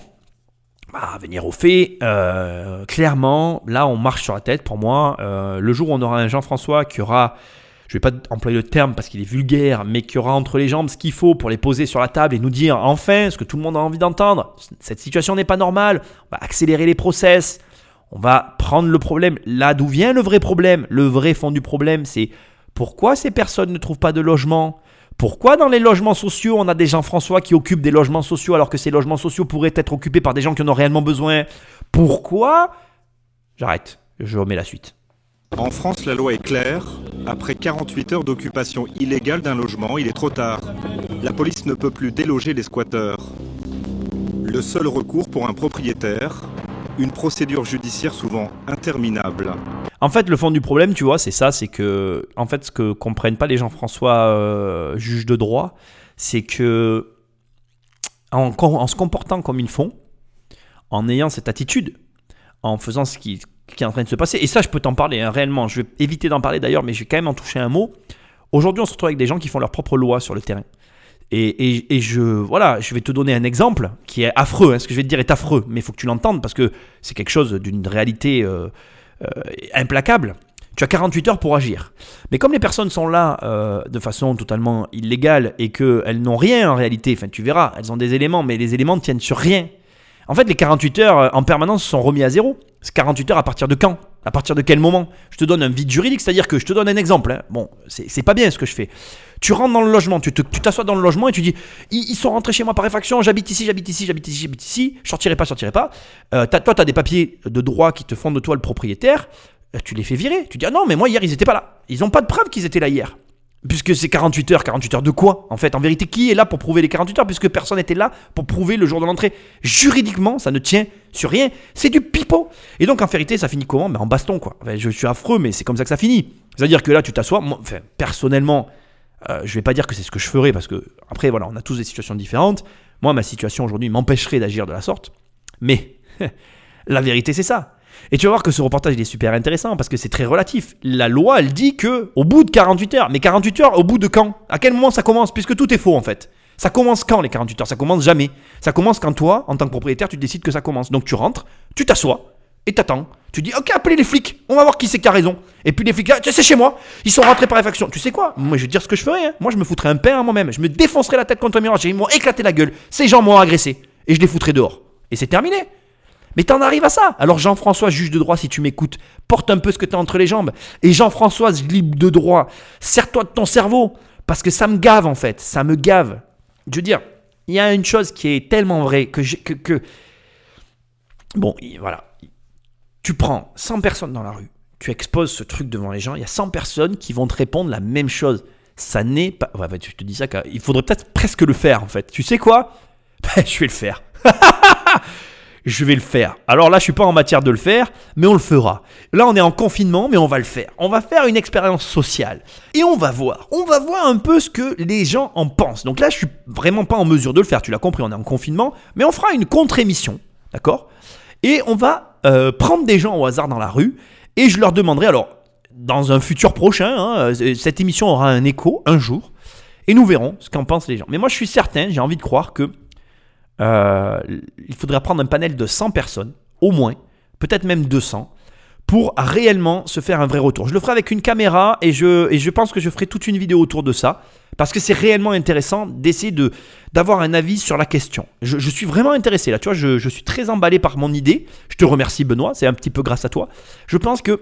bah, venir au fait, euh, clairement, là, on marche sur la tête pour moi. Euh, le jour où on aura un Jean-François qui aura, je vais pas employer le terme parce qu'il est vulgaire, mais qui aura entre les jambes ce qu'il faut pour les poser sur la table et nous dire enfin ce que tout le monde a envie d'entendre. Cette situation n'est pas normale. On va accélérer les process. On va prendre le problème là d'où vient le vrai problème? Le vrai fond du problème, c'est pourquoi ces personnes ne trouvent pas de logement? Pourquoi dans les logements sociaux, on a des gens François qui occupent des logements sociaux alors que ces logements sociaux pourraient être occupés par des gens qui en ont réellement besoin? Pourquoi? J'arrête, je remets la suite. En France, la loi est claire. Après 48 heures d'occupation illégale d'un logement, il est trop tard. La police ne peut plus déloger les squatteurs. Le seul recours pour un propriétaire, une procédure judiciaire souvent interminable. En fait, le fond du problème, tu vois, c'est ça, c'est que, en fait, ce que comprennent pas les gens François euh, juges de droit, c'est que en, se comportant comme ils font, en ayant cette attitude, en faisant ce qui, est en train de se passer, et ça, je peux t'en parler hein, réellement. Je vais éviter d'en parler d'ailleurs, mais je vais quand même en toucher un mot. Aujourd'hui, on se retrouve avec des gens qui font leur propre loi sur le terrain. Et, je, voilà, je vais te donner un exemple qui est affreux. Hein. Ce que je vais te dire est affreux, mais il faut que tu l'entendes parce que c'est quelque chose d'une réalité euh, euh, implacable. Tu as 48 heures pour agir. Mais comme les personnes sont là euh, de façon totalement illégale et qu'elles n'ont rien en réalité, enfin tu verras, elles ont des éléments, mais les éléments ne tiennent sur rien. En fait, les 48 heures en permanence sont remis à zéro. C'est 48 heures à partir de quand? À partir de quel moment Je te donne un vide juridique, c'est-à-dire que je te donne un exemple. Hein. Bon, c'est pas bien ce que je fais. Tu rentres dans le logement, tu t'assois dans le logement et tu dis ils, sont rentrés chez moi par effraction, j'habite ici, j'habite ici, j'habite ici, j'habite ici, je sortirai pas, je sortirai pas. Euh, toi, tu as des papiers de droit qui te font de toi le propriétaire, euh, tu les fais virer. Tu dis ah non, mais moi hier ils étaient pas là. Ils n'ont pas de preuve qu'ils étaient là hier. Puisque c'est 48 heures, 48 heures de quoi En fait, en vérité, qui est là pour prouver les 48 heures Puisque personne n'était là pour prouver le jour de l'entrée? Juridiquement, ça ne tient sur rien. C'est du pipeau. Et donc, en vérité, ça finit comment? Ben, En baston, quoi. je suis affreux, mais c'est comme ça que ça finit. C'est-à-dire que là, tu t'assois. Enfin, personnellement, Euh, je vais pas dire que c'est ce que je ferai parce que après voilà, on a tous des situations différentes. Moi, ma situation aujourd'hui m'empêcherait d'agir de la sorte. Mais la vérité, c'est ça. Et tu vas voir que ce reportage il est super intéressant parce que c'est très relatif. La loi, elle dit que au bout de 48 heures, mais 48 heures, au bout de quand? À quel moment ça commence? Puisque tout est faux en fait. Ça commence quand les 48 heures? Ça commence jamais. Ça commence quand toi, en tant que propriétaire, tu décides que ça commence. Donc tu rentres, tu t'assois et t'attends. Tu dis, ok, appelez les flics, on va voir qui c'est qui a raison. Et puis les flics, ah, c'est chez moi, ils sont rentrés par effraction. Tu sais quoi? Moi, je vais dire ce que je ferais. hein. Moi, je me foutrais un pain à moi-même. Je me défoncerais la tête contre un miroir. Ils m'ont éclaté la gueule. Ces gens m'ont agressé. Et je les foutrais dehors. Et c'est terminé. Mais t'en arrives à ça. Alors Jean-François, juge de droit, si tu m'écoutes, porte un peu ce que t'as entre les jambes. Et Jean-François, libre de droit, sers-toi de ton cerveau. Parce que ça me gave en fait. Ça me gave. Je veux dire, il y a une chose qui est tellement vraie que... j'ai- que. Bon, voilà. Tu prends 100 personnes dans la rue, tu exposes ce truc devant les gens, il y a 100 personnes qui vont te répondre la même chose. Ça n'est pas... Ouais, bah, je te dis ça, il faudrait peut-être presque le faire en fait. Tu sais quoi? Ben, Je vais le faire. je vais le faire. Alors là, je suis pas en matière de le faire, mais on le fera. Là, on est en confinement, mais on va le faire. On va faire une expérience sociale. Et on va voir. On va voir un peu ce que les gens en pensent. Donc là, je suis vraiment pas en mesure de le faire. Tu l'as compris, on est en confinement, mais on fera une contre-émission. D'accord? Et on va euh, prendre des gens au hasard dans la rue et je leur demanderai, alors, dans un futur prochain, hein, euh, cette émission aura un écho un jour et nous verrons ce qu'en pensent les gens. Mais moi, je suis certain, j'ai envie de croire que euh, il faudra prendre un panel de 100 personnes, au moins, peut-être même 200, pour réellement se faire un vrai retour. Je le ferai avec une caméra et je, et je pense que je ferai toute une vidéo autour de ça, parce que c'est réellement intéressant d'essayer de, d'avoir un avis sur la question. Je, suis vraiment intéressé là, tu vois, je, je suis très emballé par mon idée. Je te remercie Benoît, c'est un petit peu grâce à toi. Je pense que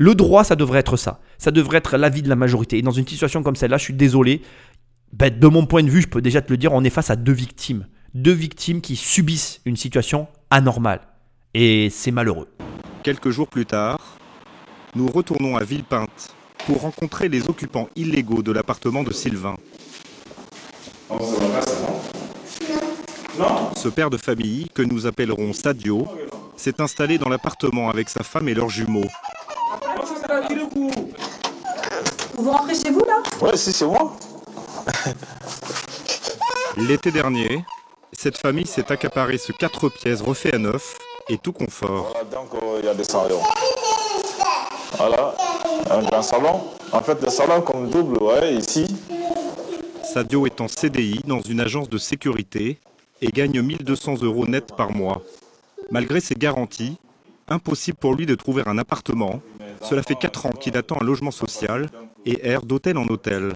le droit, ça devrait être ça. Ça devrait être l'avis de la majorité. Et dans une situation comme celle-là, je suis désolé. Ben, de mon point de vue, je peux déjà te le dire, on est face à deux victimes. Deux victimes qui subissent une situation anormale. Et c'est malheureux. Quelques jours plus tard, nous retournons à Villepinte pour rencontrer les occupants illégaux de l'appartement de Sylvain. Ce père de famille, que nous appellerons Sadio, s'est installé dans l'appartement avec sa femme et leurs jumeaux. Vous rentrez chez vous là? Ouais, si, c'est moi. L'été dernier, cette famille s'est accaparé ce 4 pièces refait à neuf et tout confort. Voilà, donc euh, il y a des salons. Voilà, un grand salon. En fait, le salon comme double, ouais, ici. Sadio est en CDI dans une agence de sécurité et gagne 1200 euros net par mois. Malgré ses garanties, impossible pour lui de trouver un appartement. Cela fait 4 ans qu'il attend un logement social et erre d'hôtel en hôtel.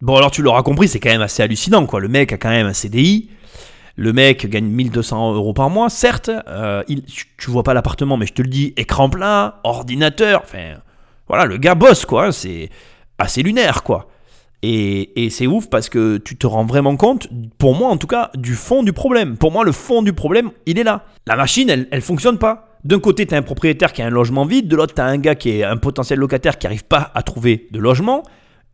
Bon, alors tu l'auras compris, c'est quand même assez hallucinant, quoi. Le mec a quand même un CDI. Le mec gagne 1200 euros par mois, certes. euh, tu vois pas l'appartement, mais je te le dis, écran plat, ordinateur. Enfin, voilà, le gars bosse, quoi. C'est assez lunaire, quoi. Et, et c'est ouf parce que tu te rends vraiment compte, pour moi en tout cas, du fond du problème. Pour moi, le fond du problème, il est là. La machine, elle, elle fonctionne pas. D'un côté, tu as un propriétaire qui a un logement vide, de l'autre, tu as un gars qui est un potentiel locataire qui n'arrive pas à trouver de logement.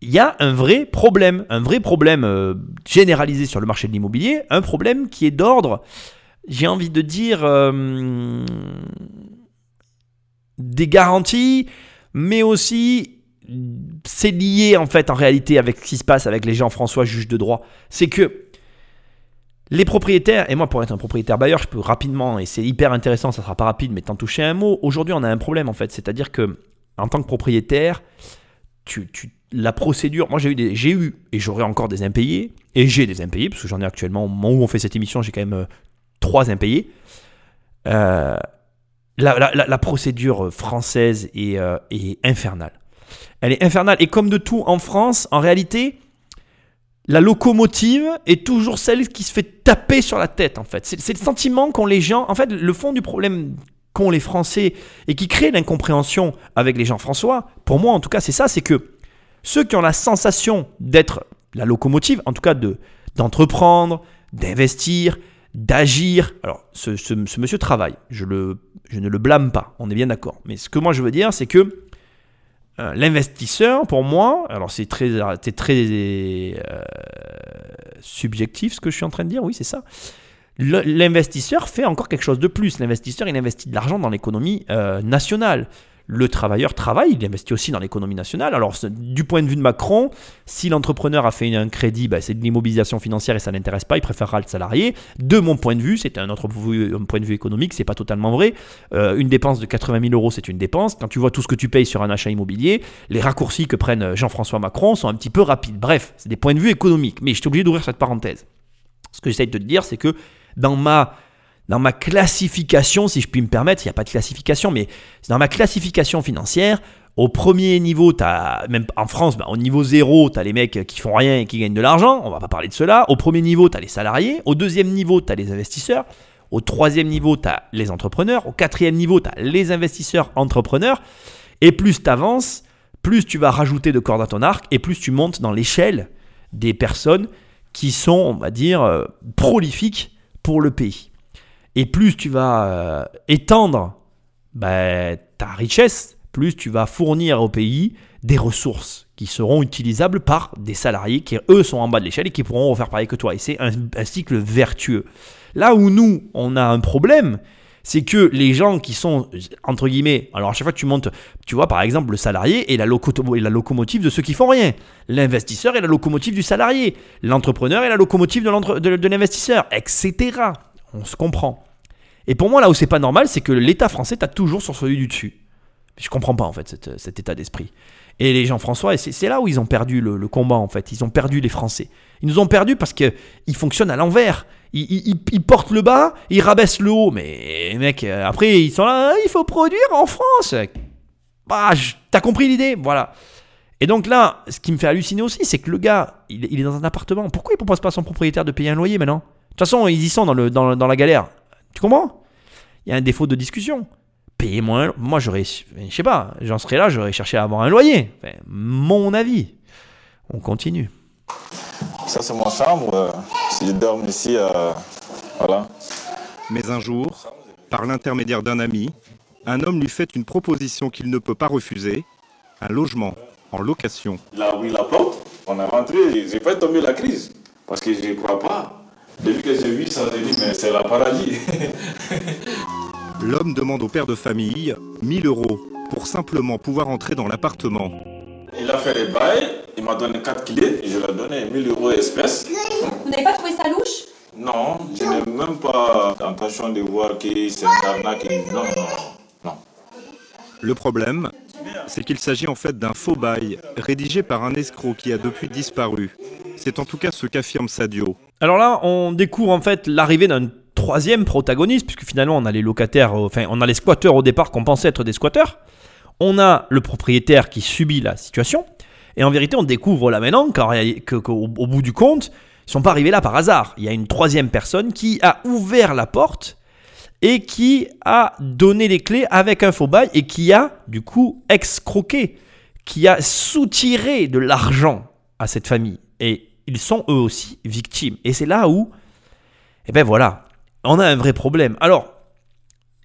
Il y a un vrai problème, un vrai problème euh, généralisé sur le marché de l'immobilier, un problème qui est d'ordre, j'ai envie de dire, euh, des garanties, mais aussi c'est lié en fait en réalité avec ce qui se passe avec les gens François juge de droit. C'est que les propriétaires, et moi pour être un propriétaire bailleur, je peux rapidement, et c'est hyper intéressant, ça sera pas rapide, mais t'en toucher un mot. Aujourd'hui, on a un problème en fait, c'est-à-dire que en tant que propriétaire, tu- la procédure, moi j'ai eu, des, j'ai eu et j'aurai encore des impayés, et j'ai des impayés, parce que j'en ai actuellement, au moment où on fait cette émission, j'ai quand même euh, trois impayés. Euh, la, procédure française est, euh, est infernale. Elle est infernale. Et comme de tout en France, en réalité, la locomotive est toujours celle qui se fait taper sur la tête, en fait. C'est c'est le sentiment qu'ont les gens. En fait, le fond du problème qu'ont les Français et qui crée l'incompréhension avec les gens François, pour moi en tout cas, c'est ça c'est que ceux qui ont la sensation d'être la locomotive, en tout cas de d'entreprendre, d'investir, d'agir. Alors, ce, ce- monsieur travaille, je, le, je ne le blâme pas, on est bien d'accord. Mais ce que moi je veux dire, c'est que euh, l'investisseur, pour moi, alors c'est très, très euh, subjectif ce que je suis en train de dire, oui, c'est ça. L'investisseur fait encore quelque chose de plus. L'investisseur, il investit de l'argent dans l'économie euh, nationale. Le travailleur travaille, il investit aussi dans l'économie nationale. Alors, du point de vue de Macron, si l'entrepreneur a fait un crédit, bah, c'est de l'immobilisation financière et ça n'intéresse pas, il préférera le salarié. De mon point de vue, c'est un autre point de vue économique, c'est pas totalement vrai. Euh, une dépense de 80 000 euros, c'est une dépense. Quand tu vois tout ce que tu payes sur un achat immobilier, les raccourcis que prennent Jean-François Macron sont un petit peu rapides. Bref, c'est des points de vue économiques. Mais je suis obligé d'ouvrir cette parenthèse. Ce que j'essaie de te dire, c'est que dans ma, dans ma classification, si je puis me permettre, il n'y a pas de classification, mais dans ma classification financière, au premier niveau, as, même en France, bah, au niveau zéro, tu as les mecs qui font rien et qui gagnent de l'argent. On va pas parler de cela. Au premier niveau, tu as les salariés. Au deuxième niveau, tu as les investisseurs. Au troisième niveau, tu as les entrepreneurs. Au quatrième niveau, tu as les investisseurs entrepreneurs. Et plus tu avances, plus tu vas rajouter de cordes à ton arc et plus tu montes dans l'échelle des personnes qui sont, on va dire, euh, prolifiques pour le pays. Et plus tu vas euh, étendre bah, ta richesse, plus tu vas fournir au pays des ressources qui seront utilisables par des salariés qui, eux, sont en bas de l'échelle et qui pourront refaire pareil que toi. Et c'est un, cycle vertueux. Là où nous, on a un problème, c'est que les gens qui sont, entre guillemets, alors à chaque fois que tu montes, tu vois, par exemple, le salarié est la, la locomotive de ceux qui font rien. L'investisseur est la locomotive du salarié. L'entrepreneur est la locomotive de l'investisseur, etc. On se comprend. Et pour moi, là où c'est pas normal, c'est que l'État français t'a toujours sur celui du dessus. Je comprends pas en fait cet, état d'esprit. Et les gens François, c'est là où ils ont perdu le, combat en fait. Ils ont perdu les Français. Ils nous ont perdu parce que ils fonctionnent à l'envers. Ils, portent le bas, ils rabaissent le haut. Mais mec, euh, après ils sont là, Ah, il faut produire en France. Bah, t'as compris l'idée, voilà. Et donc là, ce qui me fait halluciner aussi, c'est que le gars, il, est dans un appartement. Pourquoi il propose pas à son propriétaire de payer un loyer maintenant? Toute façon, ils y sont dans, le, dans, dans la galère. Tu comprends? Il y a un défaut de discussion. Payez-moi. un- Moi, j'aurais. Je sais pas, j'en serais là, j'aurais cherché à avoir un loyer. Enfin, mon avis. On continue. Ça, c'est ma chambre. Si je dors ici, euh, voilà. Mais un jour, par l'intermédiaire d'un ami, un homme lui fait une proposition qu'il ne peut pas refuser, un logement en location. Il a ouvert la porte, on est rentré, j'ai fait tomber la crise. Parce que je ne crois pas. Depuis que j'ai vu ça, j'ai dit, mais c'est la paradis. L'homme demande au père de famille 1000 euros pour simplement pouvoir entrer dans l'appartement. Il a fait les bails, il m'a donné 4 clés, et je lui ai donné 1000 euros espèces. Vous n'avez pas trouvé ça louche? Non, je n'ai même pas l'intention de voir que c'est un arnaque. Non, non, non. Le problème, c'est qu'il s'agit en fait d'un faux bail rédigé par un escroc qui a depuis disparu. C'est en tout cas ce qu'affirme Sadio. Alors là, on découvre en fait l'arrivée d'un troisième protagoniste, puisque finalement on a les locataires, euh, enfin on a les squatteurs au départ qu'on pensait être des squatteurs. On a le propriétaire qui subit la situation. Et en vérité, on découvre là maintenant qu'au au bout du compte, ils sont pas arrivés là par hasard. Il y a une troisième personne qui a ouvert la porte et qui a donné les clés avec un faux bail et qui a du coup excroqué, qui a soutiré de l'argent à cette famille. Et ils sont eux aussi victimes. Et c'est là où, eh ben voilà, on a un vrai problème. Alors,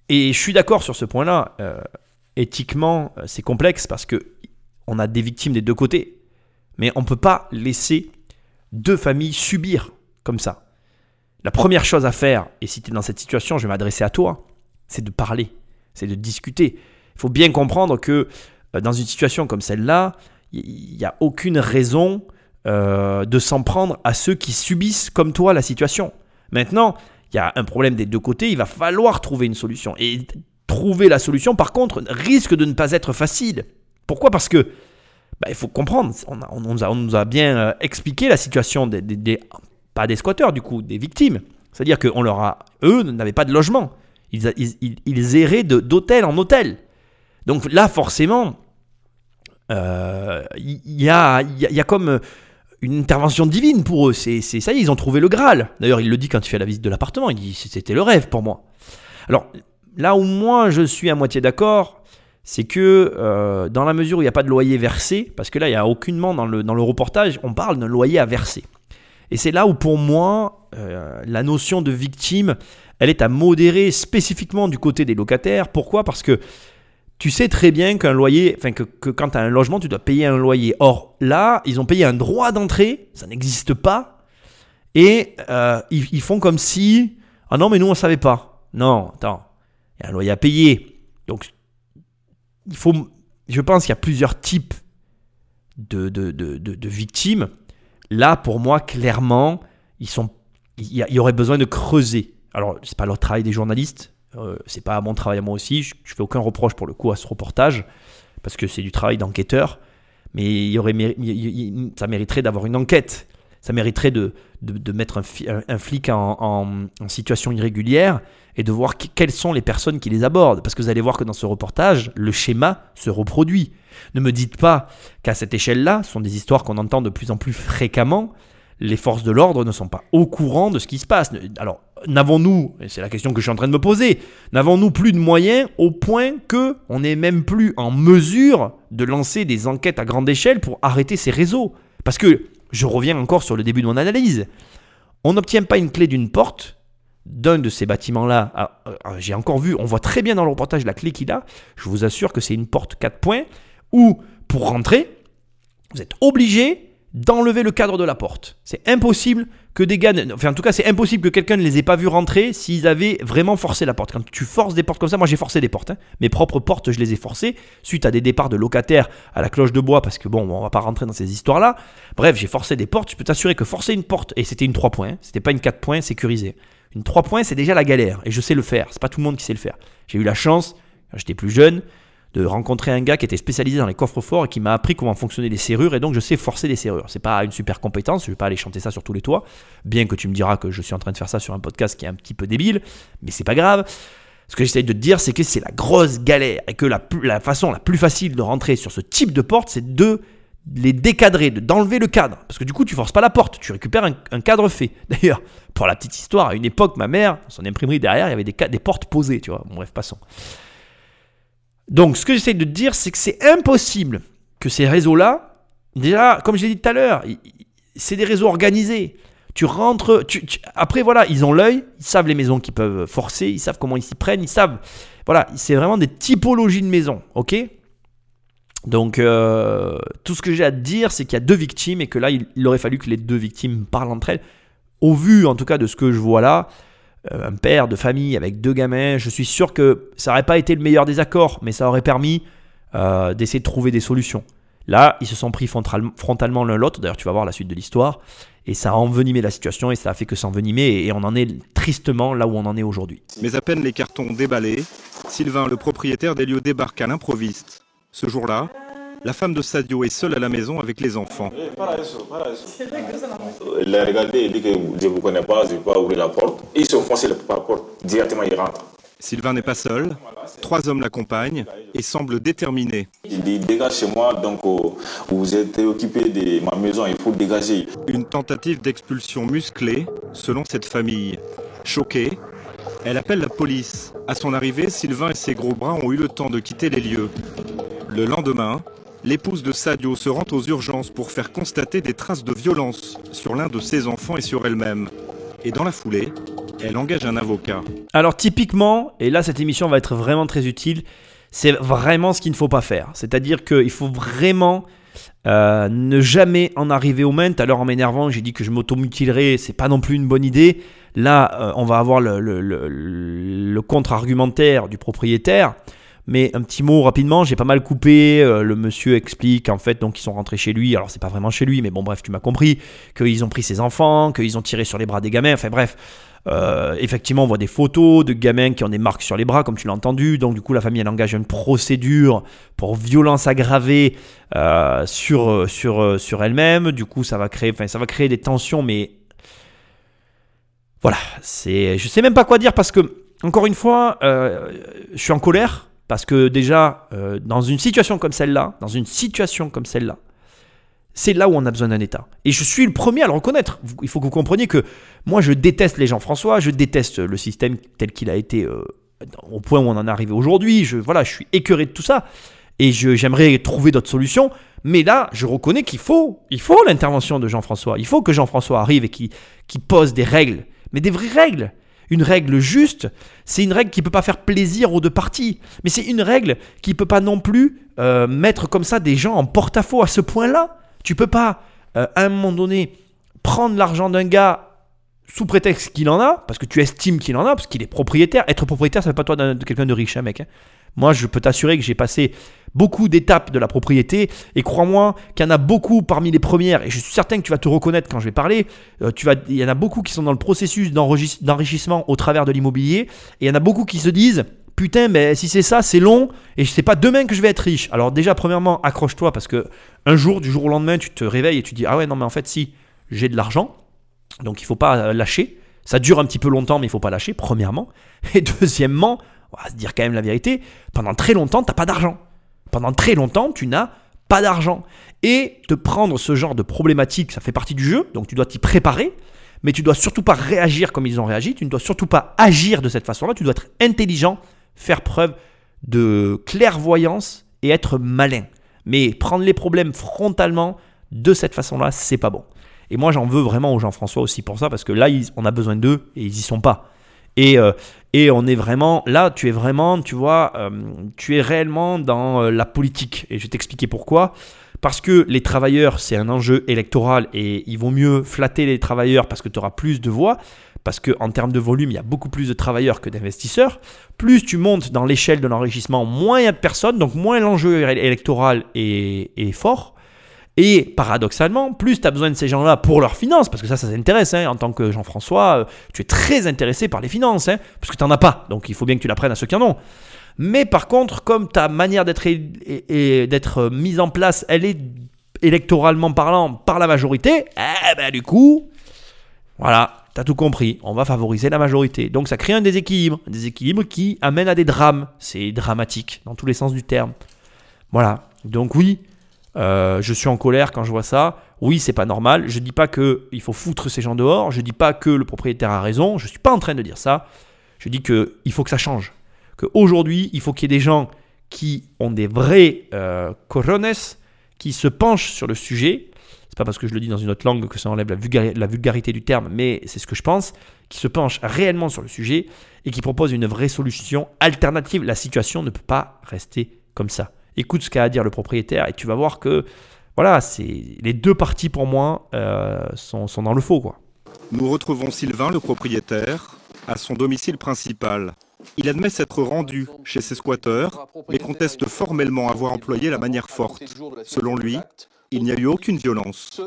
et je suis d'accord sur ce point-là, euh, éthiquement, euh, c'est complexe parce que on a des victimes des deux côtés. Mais on ne peut pas laisser deux familles subir comme ça. La première chose à faire, et si tu es dans cette situation, je vais m'adresser à toi, c'est de parler, c'est de discuter. Il faut bien comprendre que euh, dans une situation comme celle-là, il n'y a aucune raison euh, de s'en prendre à ceux qui subissent comme toi la situation. Maintenant, il y a un problème des deux côtés, il va falloir trouver une solution. Et trouver la solution, par contre, risque de ne pas être facile. Pourquoi? Parce que bah, il faut comprendre, on, on nous, a, bien euh, expliqué la situation des- des- pas des squatteurs du coup, des victimes. C'est-à-dire qu'on leur a, eux n'avaient pas de logement. Ils, ils, ils- erraient d'hôtel en hôtel. Donc là, forcément, euh, il y, a, il y a- y a comme euh, une intervention divine pour eux. C'est ça ils ont trouvé le Graal. D'ailleurs, il le dit quand il fait la visite de l'appartement. Il dit c'était le rêve pour moi. Alors là où moi je suis à moitié d'accord, c'est que euh, dans la mesure où il n'y a pas de loyer versé, parce que là il n'y a aucunement dans le, dans le reportage, on parle d'un loyer à verser. Et c'est là où pour moi euh, la notion de victime, elle est à modérer spécifiquement du côté des locataires. Pourquoi? Parce que tu sais très bien qu'un loyer, enfin que, quand tu as un logement, tu dois payer un loyer. Or là, ils ont payé un droit d'entrée, ça n'existe pas. Et euh, ils, font comme si, ah non mais nous on savait pas. Non, attends, il y a un loyer à payer. Donc il faut, je pense qu'il y a plusieurs types de, de- de victimes. Là, pour moi, clairement, ils sont, il y, aurait besoin de creuser. Alors, c'est pas le travail des journalistes, euh, c'est pas mon travail à moi aussi. Je, je fais aucun reproche pour le coup à ce reportage parce que c'est du travail d'enquêteur. Mais y aurait, ça mériterait d'avoir une enquête. Ça mériterait de, mettre un, flic en, situation irrégulière et de voir quelles sont les personnes qui les abordent. Parce que vous allez voir que dans ce reportage, le schéma se reproduit. Ne me dites pas qu'à cette échelle-là, ce sont des histoires qu'on entend de plus en plus fréquemment. Les forces de l'ordre ne sont pas au courant de ce qui se passe. Alors, n'avons-nous, et c'est la question que je suis en train de me poser, n'avons-nous plus de moyens au point que on n'est même plus en mesure de lancer des enquêtes à grande échelle pour arrêter ces réseaux? Parce que, je reviens encore sur le début de mon analyse, on n'obtient pas une clé d'une porte d'un de ces bâtiments-là. Ah, ah, J'ai encore vu, on voit très bien dans le reportage la clé qu'il a. Je vous assure que c'est une porte 4 points où, pour rentrer, vous êtes obligé d'enlever le cadre de la porte. C'est impossible que des gars, enfin en tout cas c'est impossible que quelqu'un ne les ait pas vus rentrer s'ils avaient vraiment forcé la porte. Quand tu forces des portes comme ça, moi j'ai forcé des portes, hein. mes propres portes je les ai forcées suite à des départs de locataires à la cloche de bois parce que bon on va pas rentrer dans ces histoires là. Bref j'ai forcé des portes, je peux t'assurer que forcer une porte, et c'était une 3 points, hein, c'était pas une 4 points sécurisée. Une 3 points c'est déjà la galère et je sais le faire, c'est pas tout le monde qui sait le faire. J'ai eu la chance, j'étais plus jeune, de rencontrer un gars qui était spécialisé dans les coffres forts et qui m'a appris comment fonctionnaient les serrures et donc je sais forcer des serrures. C'est pas une super compétence, je vais pas aller chanter ça sur tous les toits, bien que tu me diras que je suis en train de faire ça sur un podcast qui est un petit peu débile, mais c'est pas grave. Ce que j'essaie de te dire, c'est que c'est la grosse galère et que la, façon la plus facile de rentrer sur ce type de porte, c'est de les décadrer, de- d'enlever le cadre. Parce que du coup, tu forces pas la porte, tu récupères un, cadre fait. D'ailleurs, pour la petite histoire, à une époque, ma mère, son imprimerie derrière, il y avait des portes posées, tu vois. Bon, bref, passons. Donc, ce que j'essaie de dire, c'est que c'est impossible que ces réseaux-là, déjà, comme je l'ai dit tout à l'heure, c'est des réseaux organisés. Tu rentres, après voilà, ils ont l'œil, ils savent les maisons qu'ils peuvent forcer, ils savent comment ils s'y prennent, ils savent, voilà, c'est vraiment des typologies de maisons, ok? Donc euh, tout ce que j'ai à te dire, c'est qu'il y a deux victimes et que là, il, aurait fallu que les deux victimes parlent entre elles. Au vu, en tout cas, de ce que je vois là, un père de famille avec deux gamins, je suis sûr que ça n'aurait pas été le meilleur des accords, mais ça aurait permis euh, d'essayer de trouver des solutions. Là, ils se sont pris frontal- frontalement l'un l'autre, d'ailleurs tu vas voir la suite de l'histoire, et ça a envenimé la situation et ça a fait que s'envenimer, et on en est tristement là où on en est aujourd'hui. Mais à peine les cartons déballés, Sylvain, le propriétaire des lieux, débarque à l'improviste. Ce jour-là, la femme de Sadio est seule à la maison avec les enfants. Eh, eso. Il a regardé, il dit que je ne vous connais pas, je ne vais pas ouvrir la porte. Ils se foncé par la porte, directement il rentre. Sylvain n'est pas seul, trois hommes l'accompagnent et semblent déterminés. Il dit dégage chez moi, donc oh, vous êtes occupé de ma maison, il faut dégager. Une tentative d'expulsion musclée, selon cette famille. Choquée, elle appelle la police. À son arrivée, Sylvain et ses gros bras ont eu le temps de quitter les lieux. Le lendemain, l'épouse de Sadio se rend aux urgences pour faire constater des traces de violence sur l'un de ses enfants et sur elle-même. Et dans la foulée, elle engage un avocat. Alors typiquement, et là cette émission va être vraiment très utile, c'est vraiment ce qu'il ne faut pas faire. C'est-à-dire qu'il faut vraiment euh, ne jamais en arriver. Tout à l'heure en m'énervant, j'ai dit que je m'automutilerais, c'est pas non plus une bonne idée. Là, euh, on va avoir le contre-argumentaire du propriétaire. Mais un petit mot rapidement, j'ai pas mal coupé. euh, le monsieur explique en fait donc ils sont rentrés chez lui. Alors c'est pas vraiment chez lui, mais bon bref, tu m'as compris. Qu'ils ont pris ses enfants, qu'ils ont tiré sur les bras des gamins. Enfin bref, euh, effectivement, on voit des photos de gamins qui ont des marques sur les bras, comme tu l'as entendu. Donc, du coup, la famille elle engage une procédure pour violence aggravée euh, sur, sur, sur elle-même. Du coup, ça va créer, enfin, ça va créer des tensions, mais voilà, c'est, je sais même pas quoi dire parce que, encore une fois, je suis en colère parce que déjà, euh, dans une situation comme celle-là, dans une situation comme celle-là, c'est là où on a besoin d'un État. Et je suis le premier à le reconnaître. Il faut que vous compreniez que moi, je déteste les Jean-François, je déteste le système tel qu'il a été euh, au point où on en est arrivé aujourd'hui. Je, suis écœuré de tout ça. Et j'aimerais trouver d'autres solutions. Mais là, je reconnais qu'il faut, il faut l'intervention de Jean-François. Il faut que Jean-François arrive et qu'il pose des règles. Mais des vraies règles. Une règle juste, c'est une règle qui ne peut pas faire plaisir aux deux parties. Mais c'est une règle qui ne peut pas non plus euh, mettre comme ça des gens en porte-à-faux à ce point-là. Tu peux pas, euh, à un moment donné, prendre l'argent d'un gars sous prétexte qu'il en a, parce que tu estimes qu'il en a, parce qu'il est propriétaire. Être propriétaire, ça fait pas toi de quelqu'un de riche, hein, mec. hein. Moi, je peux t'assurer que j'ai passé beaucoup d'étapes de la propriété et crois-moi qu'il y en a beaucoup parmi les premières et je suis certain que tu vas te reconnaître quand je vais parler. euh, tu vas, il y en a beaucoup qui sont dans le processus d'enrichissement au travers de l'immobilier et il y en a beaucoup qui se disent putain, mais si c'est ça, c'est long et c'est pas demain que je vais être riche. Alors déjà, premièrement, accroche-toi parce que un jour, du jour au lendemain, tu te réveilles et tu dis ah ouais non mais en fait si j'ai de l'argent, donc il faut pas euh, lâcher. Ça dure un petit peu longtemps, mais il faut pas lâcher. Premièrement, et deuxièmement, on va se dire quand même la vérité, pendant très longtemps, t'as pas d'argent. Pendant très longtemps, tu n'as pas d'argent. Et te prendre ce genre de problématique, ça fait partie du jeu, donc tu dois t'y préparer, mais tu dois surtout pas réagir comme ils ont réagi, tu ne dois surtout pas agir de cette façon-là, tu dois être intelligent, faire preuve de clairvoyance et être malin. Mais prendre les problèmes frontalement de cette façon-là, c'est pas bon. Et moi, j'en veux vraiment aux Jean-François aussi pour ça, parce que là, on a besoin d'eux et ils y sont pas. Et, euh, et on est vraiment, là, tu es vraiment, tu vois, euh, tu es réellement dans euh, la politique. Et je vais t'expliquer pourquoi. Parce que les travailleurs, c'est un enjeu électoral et il vaut mieux flatter les travailleurs parce que tu auras plus de voix. Parce qu'en termes de volume, il y a beaucoup plus de travailleurs que d'investisseurs. Plus tu montes dans l'échelle de l'enrichissement, moins il y a de personnes, donc moins l'enjeu électoral est fort. Et paradoxalement, plus tu as besoin de ces gens-là pour leurs finances, parce que ça, ça t'intéresse, hein, en tant que Jean-François, euh, tu es très intéressé par les finances, hein, parce que tu n'en as pas, donc il faut bien que tu l'apprennes à ceux qui en ont. Mais par contre, comme ta manière d'être et d'être euh, mise en place, elle est électoralement parlant par la majorité, eh ben du coup, voilà, t'as tout compris, on va favoriser la majorité. Donc ça crée un déséquilibre, un déséquilibre qui amène à des drames. C'est dramatique dans tous les sens du terme. Voilà, donc oui, euh, je suis en colère quand je vois ça. Oui, c'est pas normal. Je dis pas que il faut foutre ces gens dehors. Je dis pas que le propriétaire a raison. Je suis pas en train de dire ça. Je dis que il faut que ça change. Que aujourd'hui, il faut qu'il y ait des gens qui ont des vrais euh, corones, qui se penchent sur le sujet. C'est pas parce que je le dis dans une autre langue que ça enlève la vulgarité du terme, mais c'est ce que je pense. Qui se penchent réellement sur le sujet et qui proposent une vraie solution alternative. La situation ne peut pas rester comme ça. Écoute ce qu'a à dire le propriétaire et tu vas voir que voilà, c'est les deux parties pour moi euh, sont, dans le faux quoi. Nous retrouvons Sylvain, le propriétaire, à son domicile principal. Il admet s'être rendu chez ses squatteurs, mais conteste formellement avoir employé la manière forte. Selon lui, il n'y a eu aucune violence.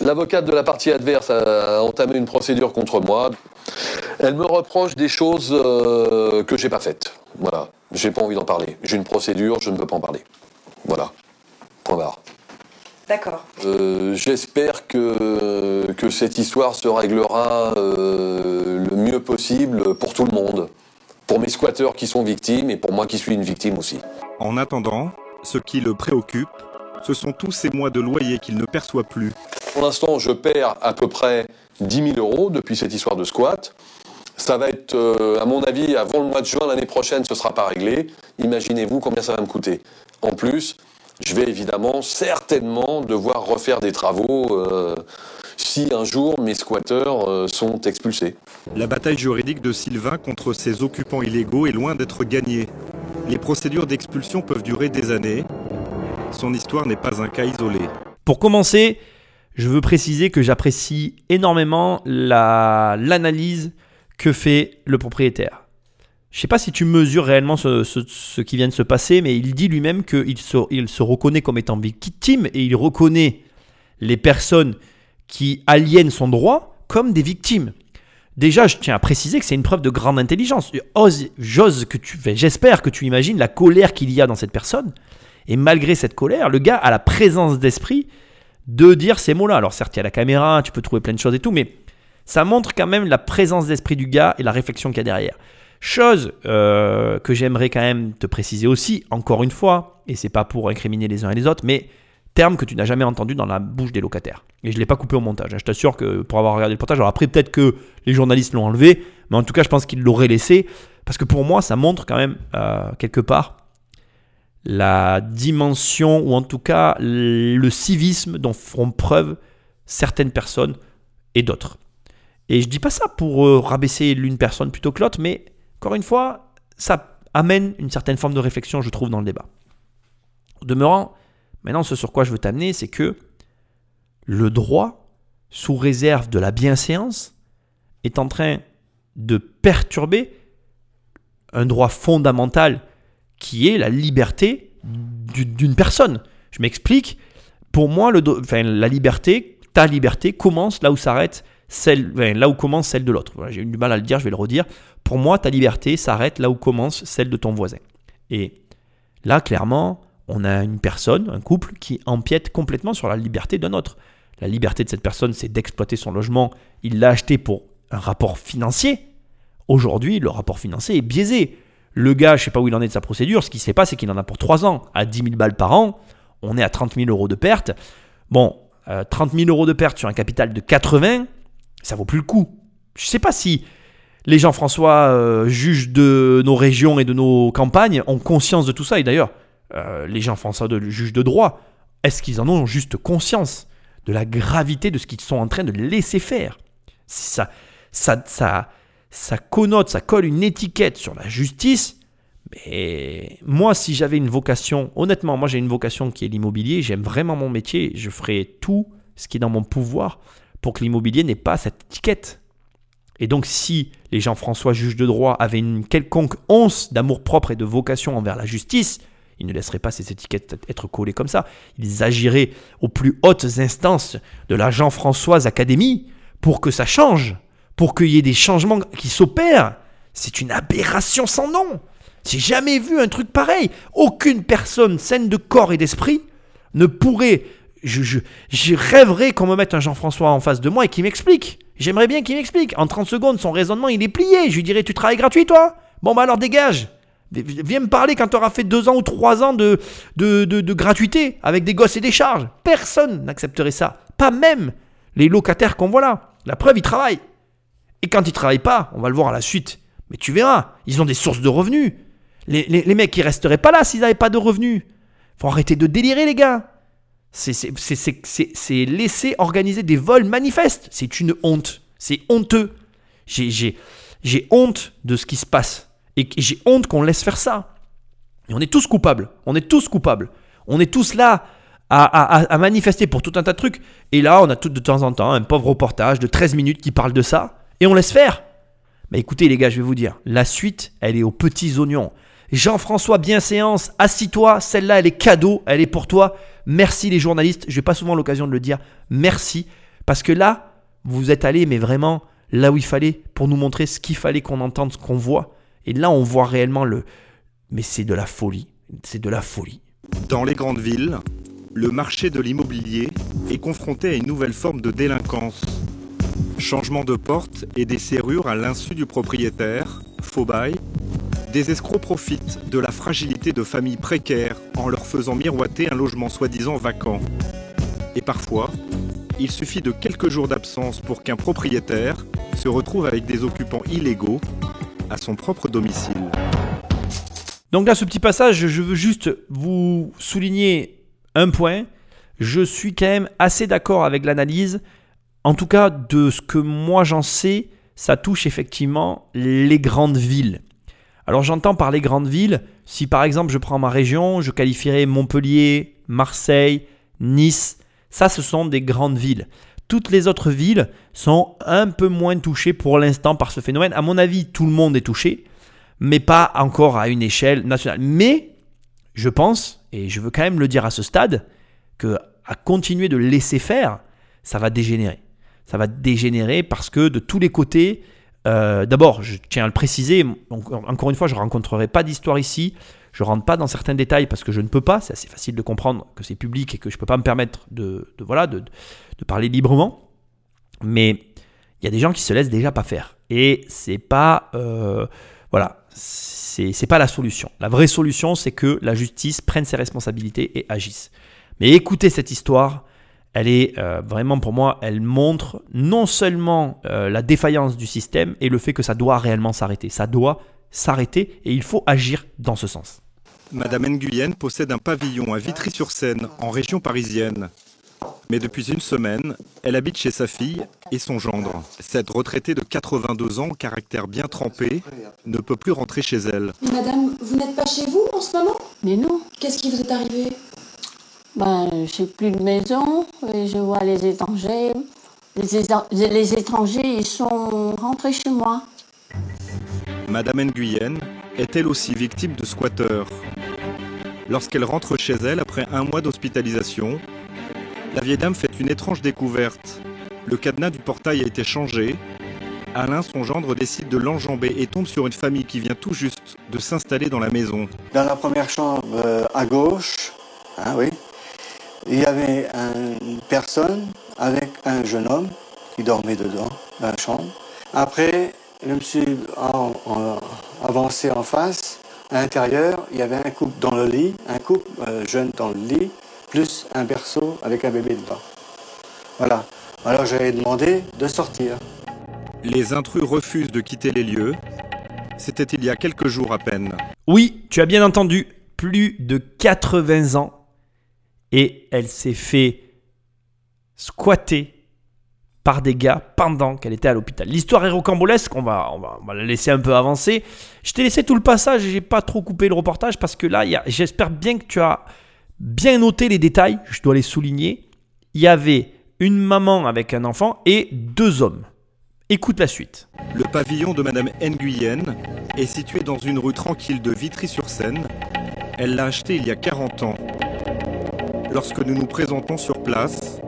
L'avocate de la partie adverse a entamé une procédure contre moi. Elle me reproche des choses euh, que j'ai pas faites. Voilà, j'ai pas envie d'en parler. J'ai une procédure, je ne peux pas en parler. Voilà. Point barre. D'accord. Euh, J'espère que, que cette histoire se réglera euh, le mieux possible pour tout le monde. Pour mes squatteurs qui sont victimes et pour moi qui suis une victime aussi. En attendant, ce qui le préoccupe, ce sont tous ces mois de loyer qu'il ne perçoit plus. Pour l'instant, je perds à peu près 10 000 euros depuis cette histoire de squat. Ça va être, euh, à mon avis, avant le mois de juin l'année prochaine, ce sera pas réglé. Imaginez-vous combien ça va me coûter. En plus, je vais évidemment, certainement, devoir refaire des travaux euh, si un jour mes squatteurs euh, sont expulsés. La bataille juridique de Sylvain contre ses occupants illégaux est loin d'être gagnée. Les procédures d'expulsion peuvent durer des années. Histoire n'est pas un cas isolé. Pour commencer, je veux préciser que j'apprécie énormément la- l'analyse que fait le propriétaire. Je sais pas si tu mesures réellement ce, qui vient de se passer, mais il dit lui-même qu'il se, se reconnaît comme étant victime et il reconnaît les personnes qui aliènent son droit comme des victimes. Déjà, je tiens à préciser que c'est une preuve de grande intelligence. Ose- J'ose que tu, j'espère que tu imagines la colère qu'il y a dans cette personne. Et malgré cette colère, le gars a la présence d'esprit de dire ces mots-là. Alors certes, il y a la caméra, tu peux trouver plein de choses et tout, mais ça montre quand même la présence d'esprit du gars et la réflexion qu'il y a derrière. Chose euh, que j'aimerais quand même te préciser aussi, encore une fois, et c'est pas pour incriminer les uns et les autres, mais terme que tu n'as jamais entendu dans la bouche des locataires. Et je ne l'ai pas coupé au montage. hein. Je t'assure que pour avoir regardé le montage, alors après peut-être que les journalistes l'ont enlevé, mais en tout cas je pense qu'ils l'auraient laissé, parce que pour moi ça montre quand même euh, quelque part la dimension, ou en tout cas le civisme dont feront preuve certaines personnes et d'autres. Et je dis pas ça pour euh, rabaisser l'une personne plutôt que l'autre, mais encore une fois, ça amène une certaine forme de réflexion, je trouve, dans le débat. Au demeurant, maintenant, ce sur quoi je veux t'amener, c'est que le droit, sous réserve de la bienséance, est en train de perturber un droit fondamental qui est la liberté du- d'une personne. Je m'explique. Pour moi, le la liberté, ta liberté commence là où s'arrête celle, là où commence celle de l'autre. J'ai eu du mal à le dire, je vais le redire. Pour moi, ta liberté s'arrête là où commence celle de ton voisin. Et là, clairement, on a une personne, un couple, qui empiète complètement sur la liberté d'un autre. La liberté de cette personne, c'est d'exploiter son logement. Il l'a acheté pour un rapport financier. Aujourd'hui, le rapport financier est biaisé. Le gars, je sais pas où il en est de sa procédure. Ce qui se passe, c'est qu'il en a pour 3 ans, à 10 000 balles par an. On est à 30 000 euros de perte. Bon, euh, 30 000 euros de perte sur un capital de 80, ça vaut plus le coup. Je sais pas si les Jean-François euh, juges de nos régions et de nos campagnes ont conscience de tout ça. Et d'ailleurs, euh, les Jean-François de juges de droit, est-ce qu'ils en ont juste conscience de la gravité de ce qu'ils sont en train de laisser faire? Ça, ça, ça, ça connote, ça colle une étiquette sur la justice. Mais moi, si j'avais une vocation, honnêtement, moi j'ai une vocation qui est l'immobilier, j'aime vraiment mon métier, je ferai tout ce qui est dans mon pouvoir pour que l'immobilier n'ait pas cette étiquette. Et donc si les Jean-François juges de droit avaient une quelconque once d'amour-propre et de vocation envers la justice, ils ne laisseraient pas ces étiquettes être collées comme ça. Ils agiraient aux plus hautes instances de la Jean-Françoise Académie pour que ça change, pour qu'il y ait des changements qui s'opèrent. C'est une aberration sans nom. J'ai jamais vu un truc pareil. Aucune personne saine de corps et d'esprit ne pourrait. Je, je, je rêverais qu'on me mette un Jean-François en face de moi et qu'il m'explique. J'aimerais bien qu'il m'explique. En 30 secondes, son raisonnement, il est plié. Je lui dirais Tu travailles gratuit, toi? Bon, bah alors dégage. Viens me parler quand tu auras fait deux ans ou trois ans de, de, de, de gratuité avec des gosses et des charges. Personne n'accepterait ça. Pas même les locataires qu'on voit là. La preuve, ils travaillent. Et quand ils travaillent pas, on va le voir à la suite. Mais tu verras, ils ont des sources de revenus. Les, les, mecs, ils resteraient pas là s'ils n'avaient pas de revenus. Faut arrêter de délirer, les gars. C'est- laisser organiser des vols manifestes. C'est une honte. C'est honteux. J'ai- honte de ce qui se passe. Et j'ai honte qu'on laisse faire ça. Et on est tous coupables. On est tous coupables. On est tous là à, à- à- à manifester pour tout un tas de trucs. Et là, on a tout de temps en temps un pauvre reportage de 13 minutes qui parle de ça. Et on laisse faire. Mais écoutez les gars, je vais vous dire, la suite, elle est aux petits oignons. Jean-François Bienséance, assis-toi, celle-là, elle est cadeau, elle est pour toi. Merci les journalistes, je n'ai pas souvent l'occasion de le dire. Merci, parce que là, vous êtes allés, mais vraiment là où il fallait, pour nous montrer ce qu'il fallait qu'on entende, ce qu'on voit. Et là, on voit réellement le... Mais c'est de la folie, c'est de la folie. Dans les grandes villes, le marché de l'immobilier est confronté à une nouvelle forme de délinquance. Changement de porte et des serrures à l'insu du propriétaire, faux bail. Des escrocs profitent de la fragilité de familles précaires en leur faisant miroiter un logement soi-disant vacant. Et parfois, il suffit de quelques jours d'absence pour qu'un propriétaire se retrouve avec des occupants illégaux à son propre domicile. Donc là, ce petit passage, je veux juste vous souligner un point. Je suis quand même assez d'accord avec l'analyse. En tout cas, de ce que moi j'en sais, ça touche effectivement les grandes villes. Alors j'entends par les grandes villes, si par exemple je prends ma région, je qualifierais Montpellier, Marseille, Nice, ça ce sont des grandes villes. Toutes les autres villes sont un peu moins touchées pour l'instant par ce phénomène. À mon avis, tout le monde est touché, mais pas encore à une échelle nationale. Mais je pense, et je veux quand même le dire à ce stade, que à continuer de laisser faire, ça va dégénérer. Ça va dégénérer parce que de tous les côtés, euh, d'abord, je tiens à le préciser, encore une fois, je ne rencontrerai pas d'histoire ici. Je ne rentre pas dans certains détails parce que je ne peux pas. C'est assez facile de comprendre que c'est public et que je ne peux pas me permettre de, voilà, de, parler librement. Mais il y a des gens qui se laissent déjà pas faire. Et c'est pas. euh, voilà. C'est pas la solution. La vraie solution, c'est que la justice prenne ses responsabilités et agisse. Mais écoutez cette histoire, elle est euh, vraiment pour moi, elle montre non seulement euh, la défaillance du système et le fait que ça doit réellement s'arrêter. Ça doit s'arrêter et il faut agir dans ce sens. Madame Nguyen possède un pavillon à Vitry-sur-Seine, en région parisienne. Mais depuis une semaine, elle habite chez sa fille et son gendre. Cette retraitée de 82 ans, au caractère bien trempé, ne peut plus rentrer chez elle. Mais madame, vous n'êtes pas chez vous en ce moment? Mais non, Qu'est-ce qui vous est arrivé? Ben, j'ai plus de maison et je vois les étrangers. Les, les étrangers, ils sont rentrés chez moi. Madame Nguyen est elle aussi victime de squatteurs? Lorsqu'elle rentre chez elle après un mois d'hospitalisation, la vieille dame fait une étrange découverte. Le cadenas du portail a été changé. Alain, son gendre, décide de l'enjamber et tombe sur une famille qui vient tout juste de s'installer dans la maison. Dans la première chambre euh, à gauche, hein, oui, il y avait une personne avec un jeune homme qui dormait dedans, dans la chambre. Après, je me suis en- en- avancé en face. À l'intérieur, il y avait un couple dans le lit, un couple euh, jeune dans le lit, plus un berceau avec un bébé dedans. Voilà. Alors j'avais demandé de sortir. Les intrus refusent de quitter les lieux. C'était il y a quelques jours à peine. Oui, tu as bien entendu, plus de 80 ans et elle s'est fait squatter par des gars pendant qu'elle était à l'hôpital. L'histoire est rocambolesque, on va, la laisser un peu avancer. Je t'ai laissé tout le passage et j'ai pas trop coupé le reportage parce que là, j'espère bien que tu as bien noté les détails, je dois les souligner. Il y avait une maman avec un enfant et deux hommes. Écoute la suite. Le pavillon de Madame Nguyen est situé dans une rue tranquille de Vitry-sur-Seine. Elle l'a acheté il y a 40 ans. Lorsque nous nous présentons sur place,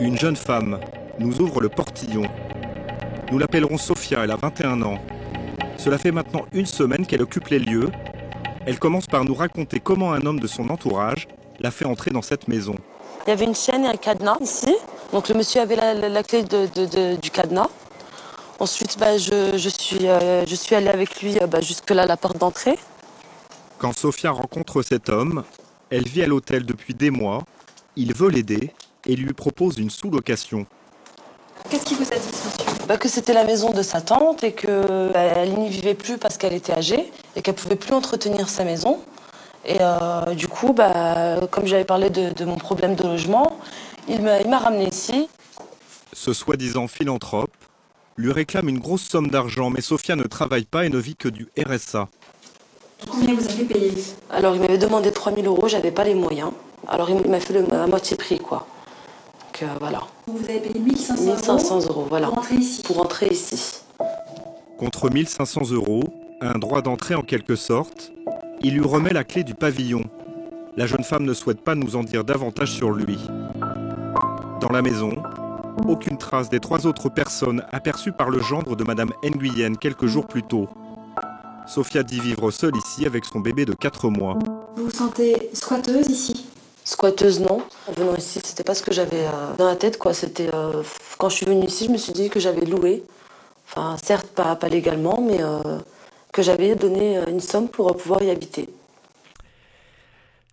une jeune femme nous ouvre le portillon. Nous l'appellerons Sophia, elle a 21 ans. Cela fait maintenant une semaine qu'elle occupe les lieux. Elle commence par nous raconter comment un homme de son entourage l'a fait entrer dans cette maison. Il y avait une chaîne et un cadenas ici. Donc le monsieur avait la, la- la clé de- de- de- du cadenas. Ensuite, bah, je, je suis, euh, je suis allée avec lui euh, bah, jusque-là à la porte d'entrée. Quand Sophia rencontre cet homme, elle vit à l'hôtel depuis des mois. Il veut l'aider et lui propose une sous-location. Qu'est-ce qui vous a dit, monsieur Bah, que c'était la maison de sa tante et qu'elle n'y vivait plus parce qu'elle était âgée et qu'elle pouvait plus entretenir sa maison. Et euh, du coup, bah, comme j'avais parlé de, de mon problème de logement, il m'a il m'a ramené ici. Ce soi-disant philanthrope lui réclame une grosse somme d'argent, mais Sophia ne travaille pas et ne vit que du RSA. Combien vous avez payé Alors il m'avait demandé 3000 euros, j'avais pas les moyens. Alors il m'a fait le, à moitié prix, quoi. Donc euh, voilà, Vous avez payé 1500 1500 euros, voilà, pour rentrer ici. pour entrer ici. Contre 1500 euros, un droit d'entrée en quelque sorte, il lui remet la clé du pavillon. La jeune femme ne souhaite pas nous en dire davantage sur lui. Dans la maison, aucune trace des trois autres personnes aperçues par le gendre de Madame Nguyen quelques jours plus tôt. Sophia dit vivre seule ici avec son bébé de 4 mois. Vous vous sentez squatteuse ici? Squatteuse, non. En venant ici, c'était pas ce que j'avais euh, dans la tête, quoi. C'était euh, quand je suis venue ici, je me suis dit que j'avais loué. Enfin, certes, pas, pas légalement, mais euh, que j'avais donné une somme pour pouvoir y habiter.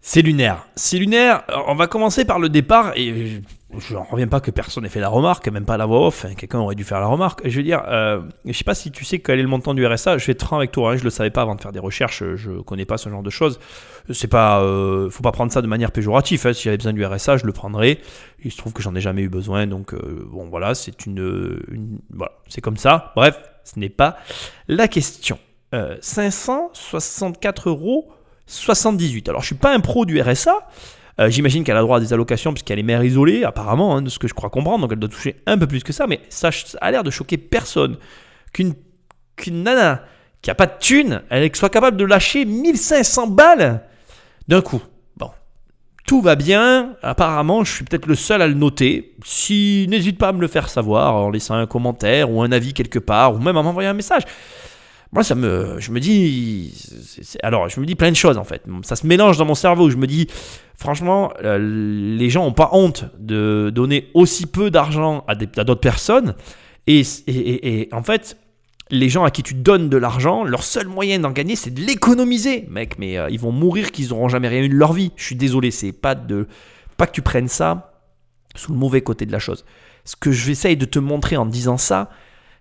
C'est lunaire. C'est lunaire. On va commencer par le départ et je n'en reviens pas que personne n'ait fait la remarque, même pas la voix off. hein, Quelqu'un aurait dû faire la remarque. Je veux dire, euh, je sais pas si tu sais quel est le montant du RSA. Je vais être avec toi. Hein, je le savais pas avant de faire des recherches. Je connais pas ce genre de choses. C'est pas, euh, faut pas prendre ça de manière péjorative. hein. Si j'avais besoin du RSA, je le prendrais. Il se trouve que j'en ai jamais eu besoin. Donc euh, bon, voilà, c'est une, une- voilà, c'est comme ça. Bref, ce n'est pas la question. Euh, 564 euros 78. Alors, je suis pas un pro du RSA. Euh, J'imagine qu'elle a droit à des allocations puisqu'elle est mère isolée, apparemment, hein, de ce que je crois comprendre. Donc, elle doit toucher un peu plus que ça. Mais ça, a l'air de choquer personne qu'une qu'une nana qui a pas de thune, elle soit capable de lâcher 1500 balles d'un coup. Bon, tout va bien. Apparemment, je suis peut-être le seul à le noter. Si n'hésite pas à me le faire savoir en laissant un commentaire ou un avis quelque part ou même à m'envoyer un message. Moi, ça me, je me dis, alors, je me dis plein de choses en fait. Ça se mélange dans mon cerveau. Je me dis, franchement, euh, les gens n'ont pas honte de donner aussi peu d'argent à d'autres personnes. Et, et- et- et en fait, les gens à qui tu donnes de l'argent, leur seul moyen d'en gagner, c'est de l'économiser, mec. Mais euh, ils vont mourir qu'ils n'auront jamais rien eu de leur vie. Je suis désolé, c'est pas de, pas que tu prennes ça sous le mauvais côté de la chose. Ce que j'essaye de te montrer en disant ça,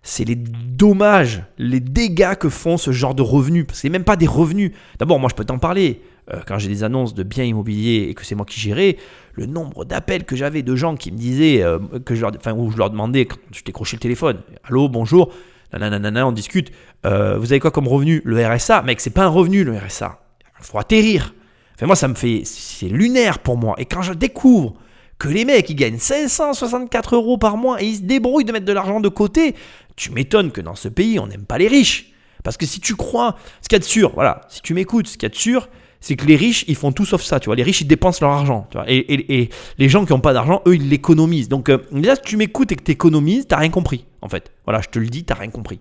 c'est les dommages, les dégâts que font ce genre de revenus. Parce que c'est même pas des revenus. D'abord, moi, je peux t'en parler. Euh, quand j'ai des annonces de biens immobiliers et que c'est moi qui gérais, le nombre d'appels que j'avais de gens qui me disaient, euh, que je leur, enfin, où je leur demandais, quand je décrochais le téléphone, allô, bonjour, nanana, on discute, Euh, vous avez quoi comme revenu? Le RSA Mec, c'est pas un revenu le RSA. Il faut atterrir. Enfin, moi, ça me fait. C'est lunaire pour moi. Et quand je découvre que les mecs, ils gagnent 564 euros par mois et ils se débrouillent de mettre de l'argent de côté, tu m'étonnes que dans ce pays, on n'aime pas les riches. Parce que si tu crois, ce qu'il y a de sûr, voilà, si tu m'écoutes, ce qu'il y a de sûr, c'est que les riches, ils font tout sauf ça, tu vois. Les riches, ils dépensent leur argent. Et, les gens qui n'ont pas d'argent, eux, ils l'économisent. Donc, euh, déjà, si tu m'écoutes et que tu économises, t'as rien compris, en fait. Voilà, je te le dis, t'as rien compris.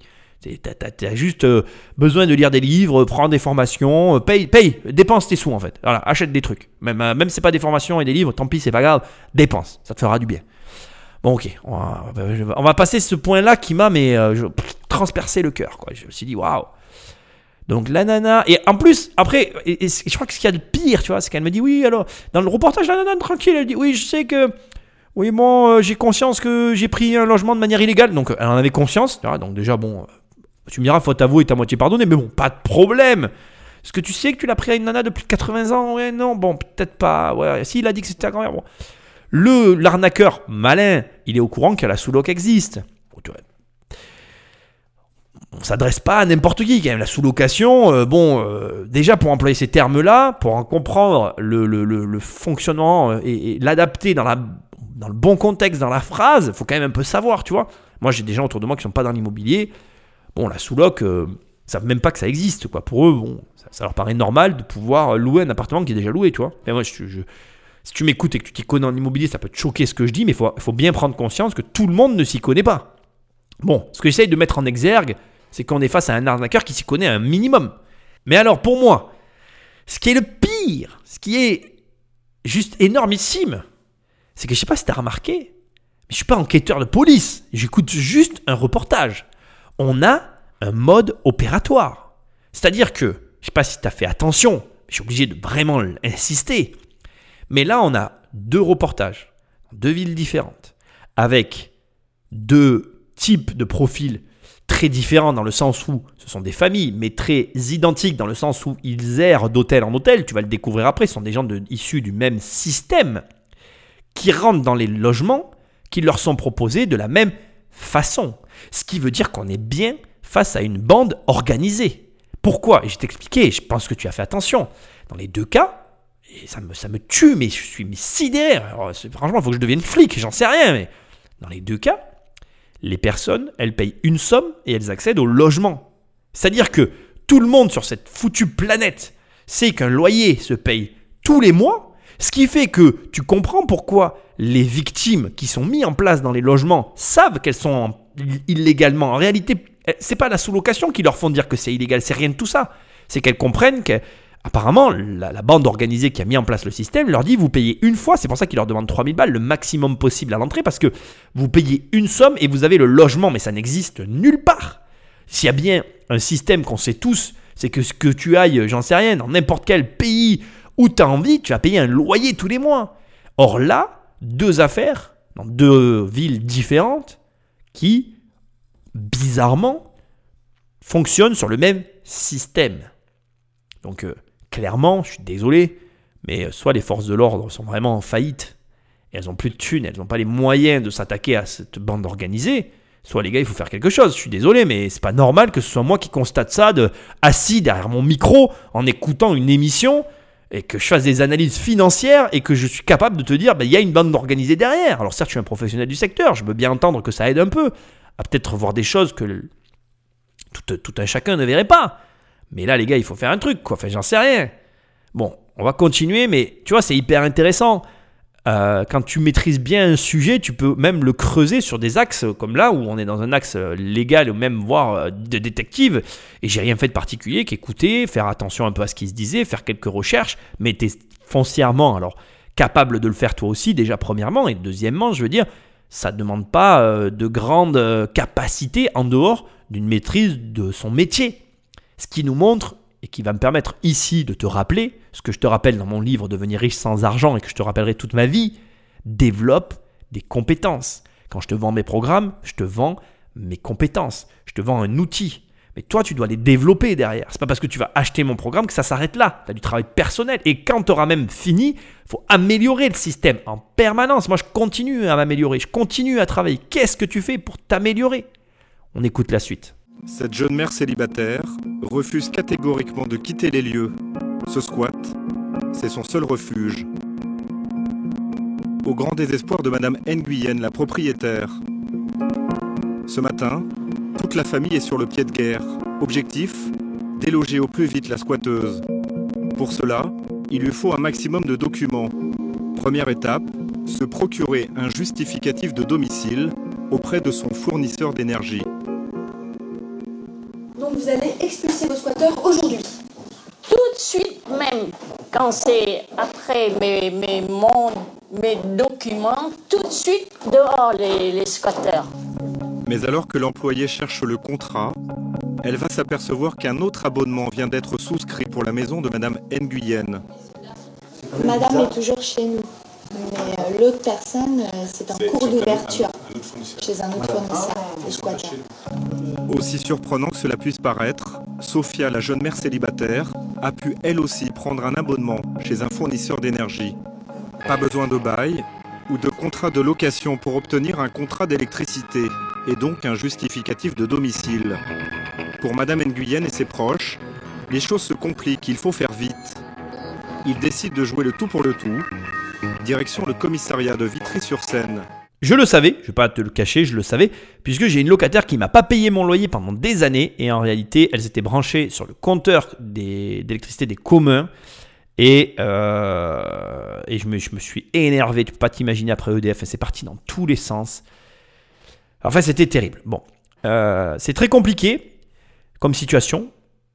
T'as, t'as juste euh, besoin de lire des livres, prendre des formations, euh, paye, paye, dépense tes sous, en fait. Voilà, achète des trucs. Même, euh, même si c'est pas des formations et des livres, tant pis, c'est pas grave. Dépense, ça te fera du bien. Bon, ok, on va, on va passer ce point-là qui m'a mais euh, transpercé le cœur. Quoi. Je me suis dit, waouh. Donc la nana, et en plus, après, je crois que ce qu'il y a de pire, tu vois, c'est qu'elle me dit, oui, alors, dans le reportage, la nana, tranquille, elle dit, oui, je sais que, oui, bon, euh, j'ai conscience que j'ai pris un logement de manière illégale. Donc elle en avait conscience, donc déjà, bon, euh, tu me diras, faute avouée est à moitié pardonnée, mais bon, pas de problème. Est-ce que tu sais que tu l'as pris à une nana de plus de 80 ans? Ouais, non, bon, peut-être pas. Ouais, si, il a dit que c'était ta grand-mère, bon. Le l'arnaqueur malin, il est au courant que la sous-loc existe. On s'adresse pas à n'importe qui quand même. La sous-location, euh, bon, euh, déjà pour employer ces termes-là, pour en comprendre le, fonctionnement euh, et, l'adapter dans, le bon contexte, dans la phrase, faut quand même un peu savoir, tu vois. Moi, j'ai des gens autour de moi qui sont pas dans l'immobilier. Bon, la sous-loc, euh, ils savent même pas que ça existe, quoi. Pour eux, bon, ça, leur paraît normal de pouvoir louer un appartement qui est déjà loué, tu vois. Et moi, je, si tu m'écoutes et que tu t'y connais en immobilier, ça peut te choquer ce que je dis, mais il faut, bien prendre conscience que tout le monde ne s'y connaît pas. Bon, ce que j'essaye de mettre en exergue, c'est qu'on est face à un arnaqueur qui s'y connaît un minimum. Mais alors, pour moi, ce qui est le pire, ce qui est juste énormissime, c'est que je sais pas si tu as remarqué, mais je suis pas enquêteur de police, j'écoute juste un reportage. On a un mode opératoire. C'est-à-dire que, je sais pas si tu fait attention, je suis obligé de vraiment insister, mais là, on a deux reportages, deux villes différentes, avec deux types de profils très différents dans le sens où ce sont des familles, mais très identiques dans le sens où ils errent d'hôtel en hôtel. Tu vas le découvrir après. Ce sont des gens issus du même système qui rentrent dans les logements qui leur sont proposés de la même façon. Ce qui veut dire qu'on est bien face à une bande organisée. Pourquoi? Et je t'expliquais, je pense que tu as fait attention. Dans les deux cas, ça me, ça me tue, mais je suis sidéré. Franchement, il faut que je devienne flic, j'en sais rien, mais dans les deux cas, les personnes, elles payent une somme et elles accèdent au logement. C'est-à-dire que tout le monde sur cette foutue planète sait qu'un loyer se paye tous les mois, ce qui fait que tu comprends pourquoi les victimes qui sont mises en place dans les logements savent qu'elles sont en- illégalement. En réalité, eh, c'est pas la sous-location qui leur font dire que c'est illégal, c'est rien de tout ça. C'est qu'elles comprennent que Apparemment, la, bande organisée qui a mis en place le système leur dit vous payez une fois, c'est pour ça qu'ils leur demandent 3000 balles, le maximum possible à l'entrée, parce que vous payez une somme et vous avez le logement, mais ça n'existe nulle part. S'il y a bien un système qu'on sait tous, c'est que ce que tu ailles, j'en sais rien, dans n'importe quel pays où tu as envie, tu vas payer un loyer tous les mois. Or là, deux affaires, dans deux villes différentes, qui, bizarrement, fonctionnent sur le même système. Donc, euh, clairement, je suis désolé, mais euh, soit les forces de l'ordre sont vraiment en faillite, elles ont plus de thunes, elles n'ont pas les moyens de s'attaquer à cette bande organisée, soit les gars, il faut faire quelque chose. Je suis désolé, mais c'est pas normal que ce soit moi qui constate ça, de, assis derrière mon micro, en écoutant une émission, et que je fasse des analyses financières, et que je suis capable de te dire, bah, il y a une bande organisée derrière. Alors certes, je suis un professionnel du secteur, je veux bien entendre que ça aide un peu, à peut-être voir des choses que tout un chacun ne verrait pas. Mais là, les gars, il faut faire un truc, quoi. Enfin, j'en sais rien. Bon, on va continuer, mais tu vois, c'est hyper intéressant. Euh, quand tu maîtrises bien un sujet, tu peux même le creuser sur des axes comme là où on est dans un axe euh, légal ou même voire euh, de détective. Et j'ai rien fait de particulier qu'écouter, faire attention un peu à ce qui se disait, faire quelques recherches, mais t'es foncièrement alors capable de le faire toi aussi déjà premièrement et deuxièmement, je veux dire, ça ne demande pas de grandes euh, capacités en dehors d'une maîtrise de son métier. Ce qui nous montre et qui va me permettre ici de te rappeler, ce que je te rappelle dans mon livre Devenir riche sans argent et que je te rappellerai toute ma vie, développe des compétences. Quand je te vends mes programmes, je te vends mes compétences. Je te vends un outil. Mais toi, tu dois les développer derrière. C'est pas parce que tu vas acheter mon programme que ça s'arrête là. Tu as du travail personnel. Et quand tu auras même fini, il faut améliorer le système en permanence. Moi, je continue à m'améliorer. Je continue à travailler. Qu'est-ce que tu fais pour t'améliorer? On écoute la suite. Cette jeune mère célibataire refuse catégoriquement de quitter les lieux. Ce squat, c'est son seul refuge. Au grand désespoir de Madame Nguyen, la propriétaire. Ce matin, toute la famille est sur le pied de guerre. Objectif Déloger au plus vite la squatteuse. Pour cela, il lui faut un maximum de documents. Première étape, se procurer un justificatif de domicile auprès de son fournisseur d'énergie. Donc vous allez expulser vos squatteurs aujourd'hui. Tout de suite même, quand c'est après mes, mes, mon- mes documents, tout de suite dehors les, les squatteurs. Mais alors que l'employé cherche le contrat, elle va s'apercevoir qu'un autre abonnement vient d'être souscrit pour la maison de Madame Nguyen. Madame est toujours chez nous. Mais euh, l'autre personne, euh, c'est en cours d'ouverture chez un autre fournisseur, le squatter. Aussi surprenant que cela puisse paraître, Sophia, la jeune mère célibataire, a pu elle aussi prendre un abonnement chez un fournisseur d'énergie. Pas besoin de bail ou de contrat de location pour obtenir un contrat d'électricité et donc un justificatif de domicile. Pour Madame Nguyen et ses proches, les choses se compliquent, il faut faire vite. Ils décident de jouer le tout pour le tout. Direction le commissariat de Vitry-sur-Seine. Je le savais, je vais pas te le cacher, je le savais, puisque j'ai une locataire qui m'a pas payé mon loyer pendant des années et en réalité, elle s'était branchée sur le compteur d'électricité des communs et, euh, et je, me, je me suis énervé. Tu peux pas t'imaginer après EDF, c'est parti dans tous les sens. Enfin, c'était terrible. Bon, Euh, c'est très compliqué comme situation.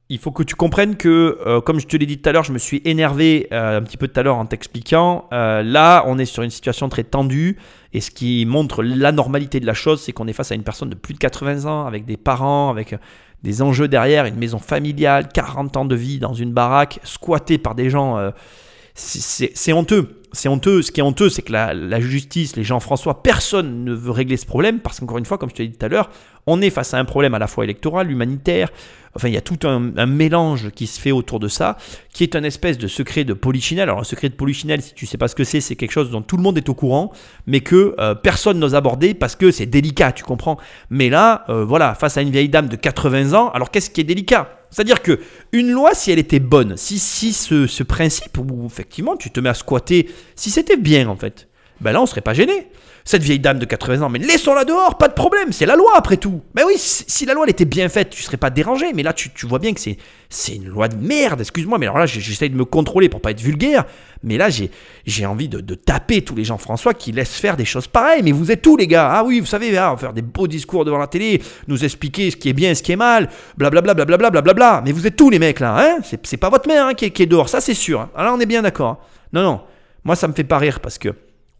Il faut que tu comprennes que, euh, comme je te l'ai dit tout à l'heure, je me suis énervé euh, un petit peu tout à l'heure en t'expliquant. Euh, là, on est sur une situation très tendue. Et ce qui montre l'anormalité de la chose, c'est qu'on est face à une personne de plus de 80 ans, avec des parents, avec des enjeux derrière, une maison familiale, 40 ans de vie dans une baraque, squattée par des gens. c'est honteux. C'est honteux. Ce qui est honteux, c'est que la, la justice, les gens François, personne ne veut régler ce problème parce qu'encore une fois, comme je te l'ai dit tout à l'heure, on est face à un problème à la fois électoral, humanitaire. Enfin, il y a tout un, mélange qui se fait autour de ça, qui est un espèce de secret de polichinelle. Alors, un secret de polichinelle, si tu sais pas ce que c'est, c'est quelque chose dont tout le monde est au courant, mais que euh, personne n'ose aborder parce que c'est délicat, tu comprends. Mais là, euh, voilà, face à une vieille dame de 80 ans, alors qu'est-ce qui est délicat? C'est-à-dire que une loi, si elle était bonne, si, si ce, ce principe où effectivement tu te mets à squatter, si c'était bien en fait, ben là on serait pas gêné. Cette vieille dame de 80 ans, mais laissons-la dehors, pas de problème, c'est la loi après tout. Mais oui, si, la loi elle était bien faite, tu serais pas dérangé. Mais là, tu, vois bien que c'est, une loi de merde, excuse-moi. Mais alors là, j'essaye de me contrôler pour pas être vulgaire. Mais là, j'ai, envie de, de taper tous les gens François qui laissent faire des choses pareilles. Mais vous êtes tous les gars. Ah oui, vous savez, ah, faire des beaux discours devant la télé, nous expliquer ce qui est bien ce qui est mal, blablabla, blablabla, blablabla. Mais vous êtes tous les mecs là, hein c'est, pas votre mère hein, qui, est, dehors, ça c'est sûr. hein. Alors on est bien d'accord. hein. Non, non, moi ça me fait pas rire parce que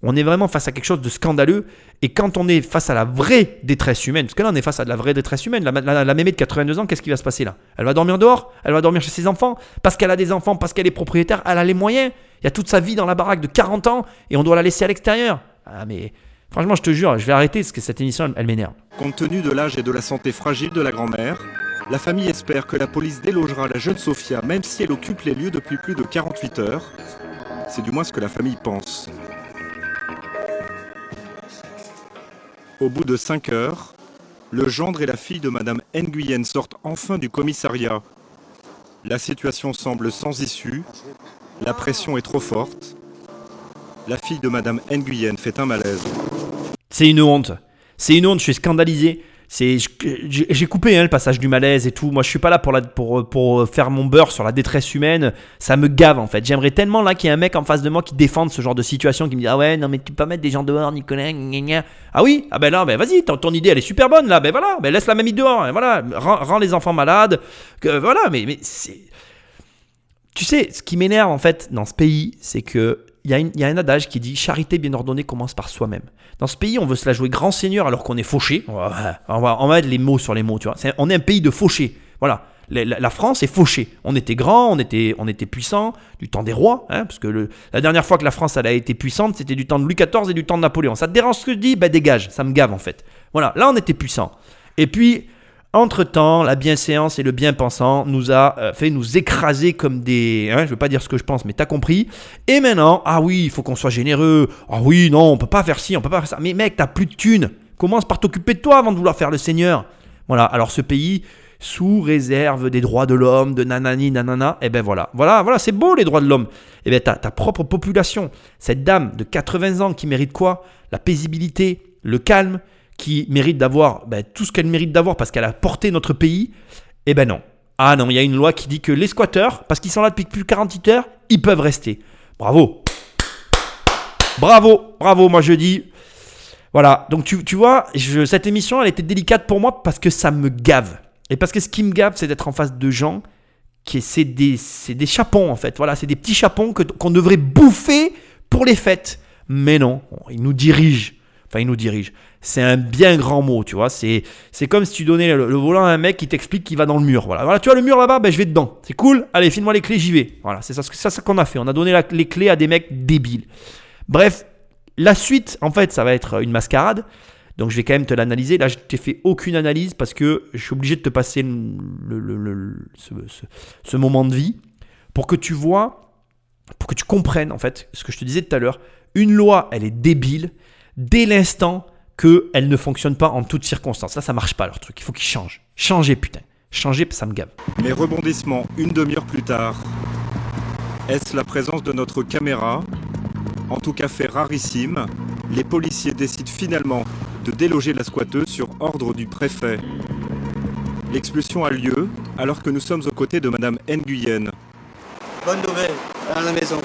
on est vraiment face à quelque chose de scandaleux. Et quand on est face à la vraie détresse humaine, parce que là on est face à de la vraie détresse humaine, la, la, la de 82 ans, qu'est-ce qui va se passer là? Elle va dormir dehors Elle va dormir chez ses enfants Parce qu'elle a des enfants, parce qu'elle est propriétaire, elle a les moyens. Il y a toute sa vie dans la baraque de 40 ans et on doit la laisser à l'extérieur. Ah mais franchement je te jure, je vais arrêter parce que cette émission elle, elle m'énerve. Compte tenu de l'âge et de la santé fragile de la grand-mère, la famille espère que la police délogera la jeune Sophia même si elle occupe les lieux depuis plus de 48 heures. C'est du moins ce que la famille pense. Au bout de 5 heures, le gendre et la fille de Madame Nguyen sortent enfin du commissariat. La situation semble sans issue, la pression est trop forte. La fille de Madame Nguyen fait un malaise. C'est une honte. C'est une honte, je suis scandalisé. C'est, j'ai coupé hein, le passage du malaise et tout. Moi, je suis pas là pour, la, pour, pour faire mon beurre sur la détresse humaine. Ça me gave en fait. J'aimerais tellement là qu'il y ait un mec en face de moi qui défende ce genre de situation, qui me dit ah ouais non mais tu peux pas mettre des gens dehors, Nicolas. gna, gna. Ah oui? Ah ben là ben vas-y, ton, ton idée elle est super bonne là. Ben voilà, ben laisse la mamie dehors. hein, voilà, rends, rends les enfants malades. Que voilà, mais mais c'est tu sais, ce qui m'énerve en fait dans ce pays, c'est que il y, y a un adage qui dit charité bien ordonnée commence par soi-même. Dans ce pays, on veut se la jouer grand seigneur alors qu'on est fauché. On va, on va, on va mettre les mots sur les mots, tu vois. On est un pays de fauchés. Voilà. La, la- la France est fauchée. On était grand, on était, on était puissant, du temps des rois, hein, parce que le- la dernière fois que la France elle a été puissante, c'était du temps de Louis XIV et du temps de Napoléon. Ça te dérange ce que je dis? Ben dégage, ça me gave en fait. Voilà, là on était puissant. Et puis, entre-temps, la bienséance et le bien-pensant nous a euh, fait nous écraser comme des... Hein, je veux pas dire ce que je pense, mais t'as compris. Et maintenant, ah oui, il faut qu'on soit généreux. Ah oui, non, on peut pas faire ci, on peut pas faire ça. Mais mec, t'as plus de thunes. Commence par t'occuper de toi avant de vouloir faire le Seigneur. Voilà, alors ce pays, sous réserve des droits de l'homme, de nanani, nanana, et ben voilà. Voilà, voilà, c'est beau les droits de l'homme. Et ben ta, ta propre population, cette dame de 80 ans qui mérite quoi? La paisibilité, le calme, qui mérite d'avoir ben, tout ce qu'elle mérite d'avoir parce qu'elle a porté notre pays, eh ben non. Ah non, il y a une loi qui dit que les squatteurs, parce qu'ils sont là depuis plus de 48 heures, ils peuvent rester. Bravo. Bravo, bravo, moi je dis. Voilà, donc tu, tu vois, cette émission, elle était délicate pour moi parce que ça me gave. Et parce que ce qui me gave, c'est d'être en face de gens qui c'est des, des chapons en fait. Voilà, c'est des petits chapons qu'on devrait bouffer pour les fêtes. Mais non, ils nous dirigent. Enfin, ils nous dirigent. C'est un bien grand mot, tu vois. C'est, c'est comme si tu donnais le, volant à un mec qui t'explique qu'il va dans le mur. Voilà, voilà tu vois le mur là-bas, ben je vais dedans. C'est cool. Allez, file-moi les clés, j'y vais. Voilà, c'est ça, ça, ça qu'on a fait. On a donné la- les clés à des mecs débiles. Bref, la suite, en fait, ça va être une mascarade. Donc je vais quand même te l'analyser. Là, je t'ai fait aucune analyse parce que je suis obligé de te passer ce- ce moment de vie pour que tu vois, pour que tu comprennes en fait ce que je te disais tout à l'heure. Une loi, elle est débile dès l'instant qu'elle ne fonctionne pas en toutes circonstances. Là, ça marche pas leur truc. Il faut qu'ils changent. Changer, putain. Changer, ça me gave. Mais rebondissement une demi-heure plus tard. Est-ce la présence de notre caméra? En tout cas fait rarissime, les policiers décident finalement de déloger la squatteuse sur ordre du préfet. L'expulsion a lieu alors que nous sommes aux côtés de Madame Nguyen. Bonne nouvelle, à la maison.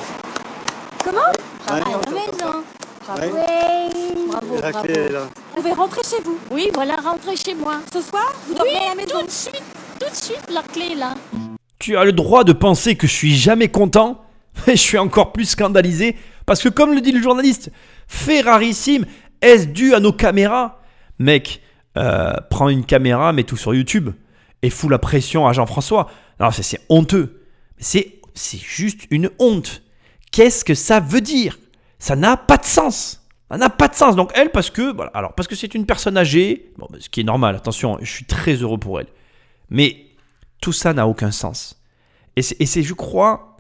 Comment? À la maison. Oui. Bravo, La bravo. clé est là. Vous pouvez rentrer chez vous. Oui, voilà, rentrez chez moi. Ce soir, vous Oui, dormez à la maison. tout de suite, tout de suite, la clé est là. Tu as le droit de penser que je suis jamais content, mais je suis encore plus scandalisé parce que, comme le dit le journaliste, fait rarissime, est-ce dû à nos caméras? Mec, euh, prends une caméra, mets tout sur YouTube et fous la pression à Jean-François. Alors, c'est- c'est honteux. C'est c'est juste une honte. Qu'est-ce que ça veut dire? Ça n'a pas de sens. Ça n'a pas de sens. Donc, elle, parce que, voilà, alors, parce que c'est une personne âgée, bon, ce qui est normal, attention, je suis très heureux pour elle. Mais tout ça n'a aucun sens. Et c'est, je crois,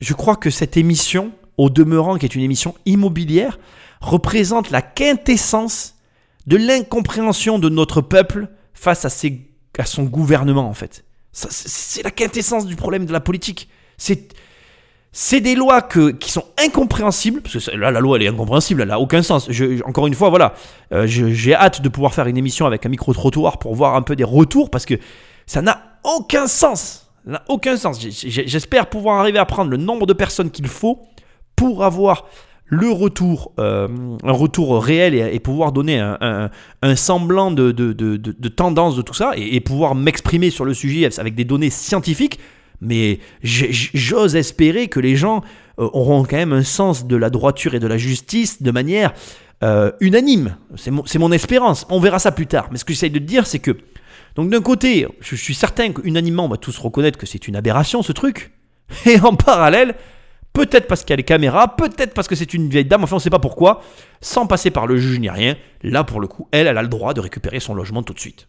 je crois que cette émission, au demeurant, qui est une émission immobilière, représente la quintessence de l'incompréhension de notre peuple face à, ses- à son gouvernement, en fait. C'est la quintessence du problème de la politique. C'est, c'est des lois qui sont incompréhensibles, parce que là, la loi, elle est incompréhensible, elle n'a aucun sens. Encore une fois, voilà, euh, j'ai hâte de pouvoir faire une émission avec un micro-trottoir pour voir un peu des retours, parce que ça n'a aucun sens. Ça n'a aucun sens. J'espère pouvoir arriver à prendre le nombre de personnes qu'il faut pour avoir le retour, euh, un retour réel et, pouvoir donner un, semblant de, de- de- tendance de tout ça et pouvoir m'exprimer sur le sujet avec des données scientifiques. Mais j'ose espérer que les gens euh, auront quand même un sens de la droiture et de la justice de manière euh, unanime. C'est mon, espérance. On verra ça plus tard. Mais ce que j'essaye de dire, c'est que donc d'un côté, je suis certain qu'unanimement, on va tous reconnaître que c'est une aberration ce truc. Et en parallèle, peut-être parce qu'il y a les caméras, peut-être parce que c'est une vieille dame, enfin on ne sait pas pourquoi, sans passer par le juge ni rien, là pour le coup, elle, elle a le droit de récupérer son logement tout de suite.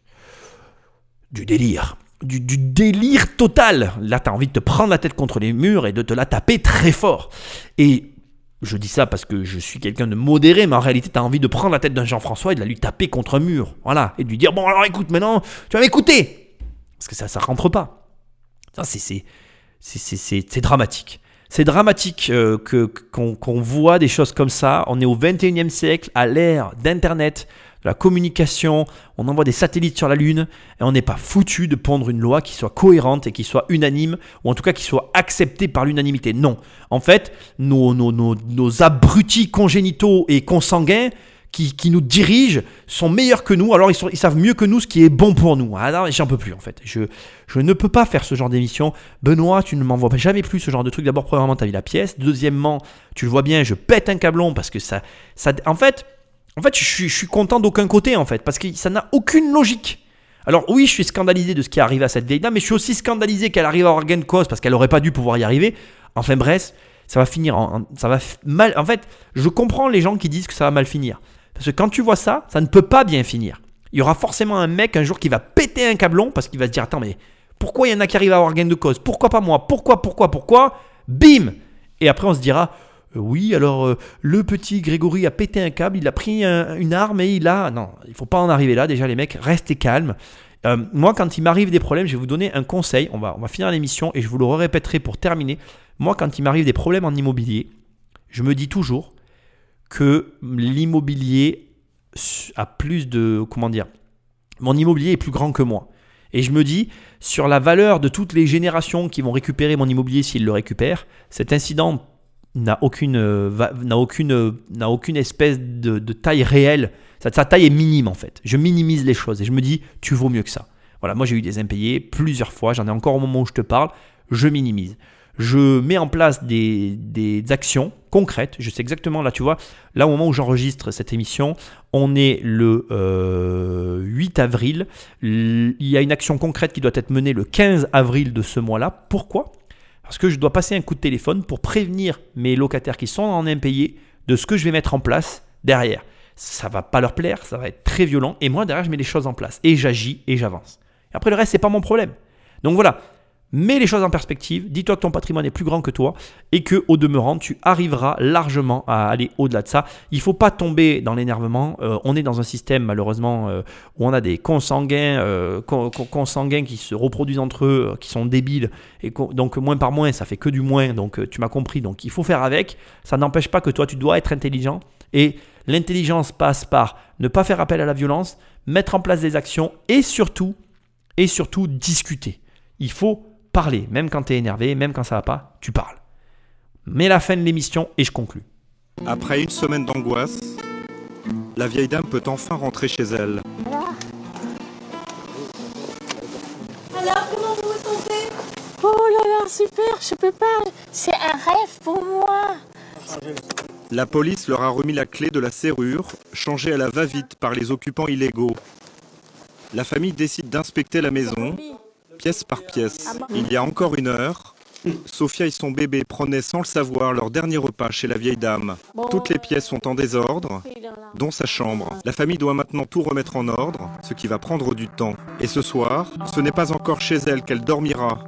Du délire. Du, délire total. Là, tu as envie de te prendre la tête contre les murs et de te la taper très fort. Et je dis ça parce que je suis quelqu'un de modéré, mais en réalité, tu as envie de prendre la tête d'un Jean-François et de la lui taper contre un mur. Voilà. Et de lui dire Bon, alors écoute, maintenant, tu vas m'écouter. Parce que ça, ça rentre pas. Ça, c'est, dramatique. C'est dramatique euh, qu'on, voit des choses comme ça. On est au 21e siècle, à l'ère d'Internet, la communication. On envoie des satellites sur la Lune et on n'est pas foutu de pondre une loi qui soit cohérente et qui soit unanime, ou en tout cas qui soit acceptée par l'unanimité. Non. En fait, nos, nos, nos, nos abrutis congénitaux et consanguins qui, qui nous dirigent sont meilleurs que nous, alors ils, sont- ils savent mieux que nous ce qui est bon pour nous. Ah non, j'en peux plus en fait. Je, je ne peux pas faire ce genre d'émission. Benoît, tu ne m'envoies jamais plus ce genre de truc. D'abord, premièrement, t'as vu la pièce. Deuxièmement, tu le vois bien, je pète un câblon parce que ça. ça en fait, en fait je, suis, content d'aucun côté en fait, parce que ça n'a aucune logique. Alors oui, je suis scandalisé de ce qui est arrivé à cette vieille mais je suis aussi scandalisé qu'elle arrive à de cause parce qu'elle aurait pas dû pouvoir y arriver. Enfin bref, ça va finir en, ça va mal. En fait, je comprends les gens qui disent que ça va mal finir. Parce que quand tu vois ça, ça ne peut pas bien finir. Il y aura forcément un mec un jour qui va péter un câblon parce qu'il va se dire Attends, mais pourquoi il y en a qui arrivent à avoir gain de cause Pourquoi pas moi? Pourquoi, pourquoi, pourquoi? Bim Et après, on se dira Oui, alors euh, le petit Grégory a pété un câble, il a pris un- une arme et il a. Non, il faut pas en arriver là. Déjà, les mecs, restez calmes. Euh, moi, quand il m'arrive des problèmes, je vais vous donner un conseil. On va, on va finir l'émission et je vous le répéterai pour terminer. Moi, quand il m'arrive des problèmes en immobilier, je me dis toujours que l'immobilier a plus de. Comment dire Mon immobilier est plus grand que moi. Et je me dis, sur la valeur de toutes les générations qui vont récupérer mon immobilier s'ils le récupèrent, cet incident n'a aucune, euh, n'a aucune, euh, n'a aucune espèce de, taille réelle. Sa, taille est minime en fait. Je minimise les choses et je me dis, tu vaux mieux que ça. Voilà, moi j'ai eu des impayés plusieurs fois, j'en ai encore au moment où je te parle, je minimise. Je mets en place des, des actions concrètes, je sais exactement, là tu vois, là au moment où j'enregistre cette émission, on est le euh, 8 avril, il y a une action concrète qui doit être menée le 15 avril de ce mois-là. Pourquoi? Parce que je dois passer un coup de téléphone pour prévenir mes locataires qui sont en impayé de ce que je vais mettre en place derrière. Ça va pas leur plaire, ça va être très violent, et moi derrière je mets les choses en place, et j'agis et j'avance. Après le reste c'est pas mon problème. Donc voilà, mets les choses en perspective, dis-toi que ton patrimoine est plus grand que toi, et que au demeurant tu arriveras largement à aller au-delà de ça. Il faut pas tomber dans l'énervement. Euh, on est dans un système malheureusement euh, où on a des consanguins, euh, con- con- consanguins qui se reproduisent entre eux, qui sont débiles, et donc moins par moins ça fait que du moins. Donc tu m'as compris. Donc il faut faire avec. Ça n'empêche pas que toi tu dois être intelligent et l'intelligence passe par ne pas faire appel à la violence, mettre en place des actions et surtout et surtout discuter. Il faut parler, même quand tu es énervé, même quand ça va pas, tu parles. Mais la fin de l'émission et je conclus. Après une semaine d'angoisse, la vieille dame peut enfin rentrer chez elle. Alors, comment vous vous sentez? Oh là là, super, je peux pas. C'est un rêve pour moi. La police leur a remis la clé de la serrure, changée à la va-vite par les occupants illégaux. La famille décide d'inspecter la maison, pièce par pièce. Il y a encore une heure, Sophia et son bébé prenaient sans le savoir leur dernier repas chez la vieille dame. Toutes les pièces sont en désordre, dont sa chambre. La famille doit maintenant tout remettre en ordre, ce qui va prendre du temps. Et ce soir, ce n'est pas encore chez elle qu'elle dormira,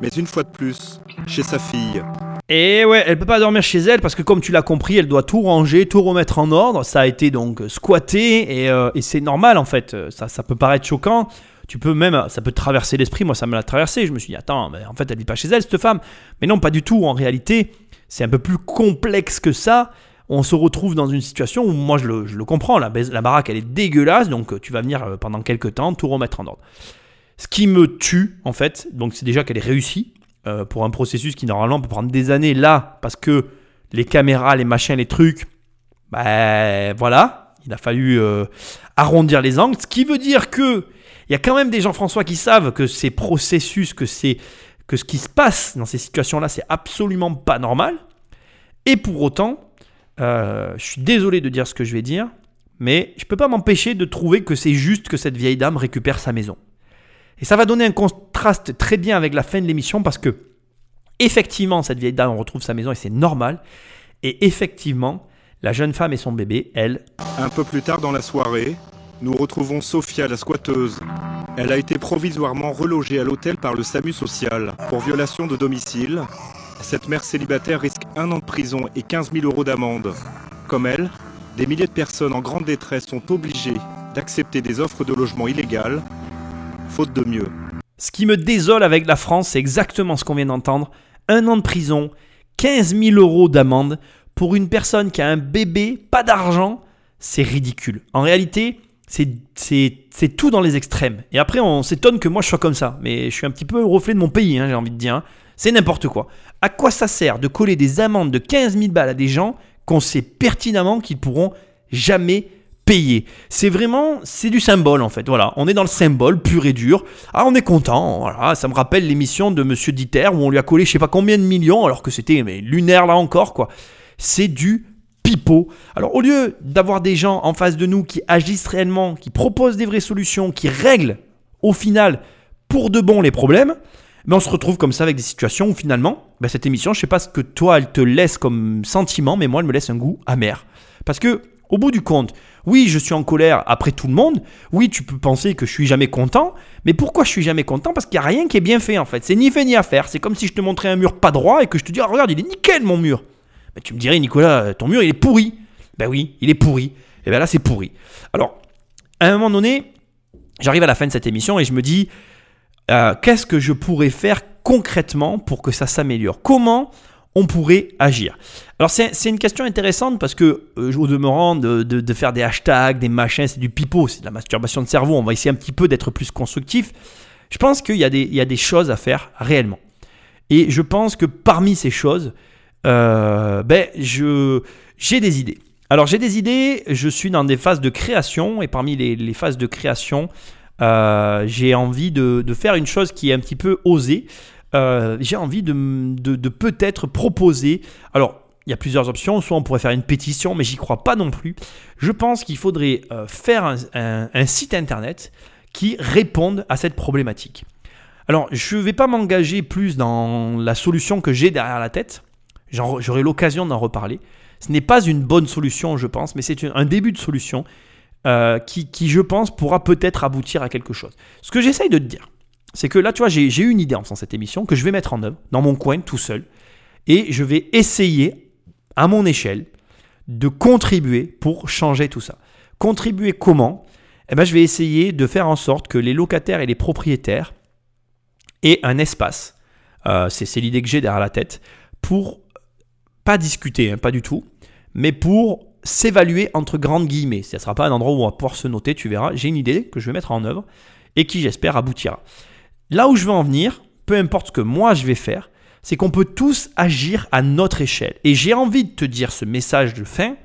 mais une fois de plus, chez sa fille. Et ouais, elle peut pas dormir chez elle parce que comme tu l'as compris, elle doit tout ranger, tout remettre en ordre. Ça a été donc squatté et, euh, et c'est normal en fait. Ça, ça peut paraître choquant. Tu peux même, ça peut traverser l'esprit. Moi, ça me l'a traversé. Je me suis dit, attends, mais en fait, elle vit pas chez elle cette femme. Mais non, pas du tout. En réalité, c'est un peu plus complexe que ça. On se retrouve dans une situation où moi, je le, je le comprends. La, la baraque, elle est dégueulasse. Donc, euh, tu vas venir euh, pendant quelques temps tout remettre en ordre. Ce qui me tue, en fait, donc c'est déjà qu'elle est réussie euh, pour un processus qui normalement peut prendre des années là, parce que les caméras, les machins, les trucs, ben voilà, il a fallu arrondir les angles. Ce qui veut dire que il y a quand même des gens, François, qui savent que ces processus, que c'est que ce qui se passe dans ces situations-là, c'est absolument pas normal. Et pour autant, euh, je suis désolé de dire ce que je vais dire, mais je peux pas m'empêcher de trouver que c'est juste que cette vieille dame récupère sa maison. Et ça va donner un contraste très bien avec la fin de l'émission parce que, effectivement, cette vieille dame retrouve sa maison et c'est normal. Et effectivement, la jeune femme et son bébé, elle, Un peu plus tard dans la soirée, nous retrouvons Sophia, la squatteuse. Elle a été provisoirement relogée à l'hôtel par le SAMU social pour violation de domicile. Cette mère célibataire risque un an de prison et 15 000 euros d'amende. Comme elle, des milliers de personnes en grande détresse sont obligées d'accepter des offres de logement illégales, faute de mieux. Ce qui me désole avec la France, c'est exactement ce qu'on vient d'entendre. Un an de prison, 15 000 euros d'amende pour une personne qui a un bébé, pas d'argent, c'est ridicule. En réalité, c'est- tout dans les extrêmes. Et après, on s'étonne que moi je sois comme ça. Mais je suis un petit peu le reflet de mon pays, hein, j'ai envie de dire. hein. C'est n'importe quoi. À quoi ça sert de coller des amendes de 15 000 balles à des gens qu'on sait pertinemment qu'ils pourront jamais payer? C'est vraiment, c'est du symbole en fait. Voilà, on est dans le symbole pur et dur. Ah, on est content. Ça me rappelle l'émission de Monsieur Dieter où on lui a collé je sais pas combien de millions alors que c'était lunaire là encore quoi. C'est du Alors au lieu d'avoir des gens en face de nous qui agissent réellement, qui proposent des vraies solutions, qui règlent au final pour de bon les problèmes, mais on se retrouve comme ça avec des situations où finalement, bah, cette émission, je sais pas ce que toi elle te laisse comme sentiment, mais moi elle me laisse un goût amer. Parce que au bout du compte, oui, je suis en colère après tout le monde. Oui, tu peux penser que je suis jamais content. Mais pourquoi je suis jamais content? Parce qu'il n'y a rien qui est bien fait en fait. C'est ni fait ni à faire. C'est comme si je te montrais un mur pas droit et que je te dis ah, regarde, il est nickel mon mur. Ben, tu me dirais Nicolas, ton mur il est pourri. Ben oui, il est pourri. Et ben là c'est pourri. Alors, à un moment donné, j'arrive à la fin de cette émission et je me dis euh, qu'est-ce que je pourrais faire concrètement pour que ça s'améliore? Comment on pourrait agir? Alors c'est une question intéressante parce que euh, au demeurant de, de- faire des hashtags, des machins, c'est du pipeau, c'est de la masturbation de cerveau. On va essayer un petit peu d'être plus constructif. Je pense qu'il y, y a des choses à faire réellement. Et je pense que parmi ces choses, euh, ben, je, j'ai des idées. Alors j'ai des idées, je suis dans des phases de création, et parmi les, phases de création, euh, j'ai envie de, de faire une chose qui est un petit peu osée. Euh, j'ai envie de, de- peut-être proposer. Alors, il y a plusieurs options. Soit on pourrait faire une pétition, mais j'y crois pas non plus. Je pense qu'il faudrait faire un- un site internet qui réponde à cette problématique. Alors, je ne vais pas m'engager plus dans la solution que j'ai derrière la tête. J'aurai l'occasion d'en reparler. Ce n'est pas une bonne solution, je pense, mais c'est un début de solution euh, qui, je pense, pourra peut-être aboutir à quelque chose. Ce que j'essaye de te dire, c'est que là, tu vois, j'ai eu une idée en faisant cette émission que je vais mettre en œuvre dans mon coin tout seul. Et je vais essayer, à mon échelle, de contribuer pour changer tout ça. Contribuer comment? Eh ben, Je vais essayer de faire en sorte que les locataires et les propriétaires aient un espace, euh, c'est l'idée que j'ai derrière la tête, pour pas discuter, hein, pas du tout, mais pour s'évaluer entre grandes guillemets. Ce ne sera pas un endroit où on va pouvoir se noter, tu verras. J'ai une idée que je vais mettre en œuvre et qui, j'espère, aboutira. Là où je veux en venir, peu importe ce que moi je vais faire, c'est qu'on peut tous agir à notre échelle. Et j'ai envie de te dire ce message de fin,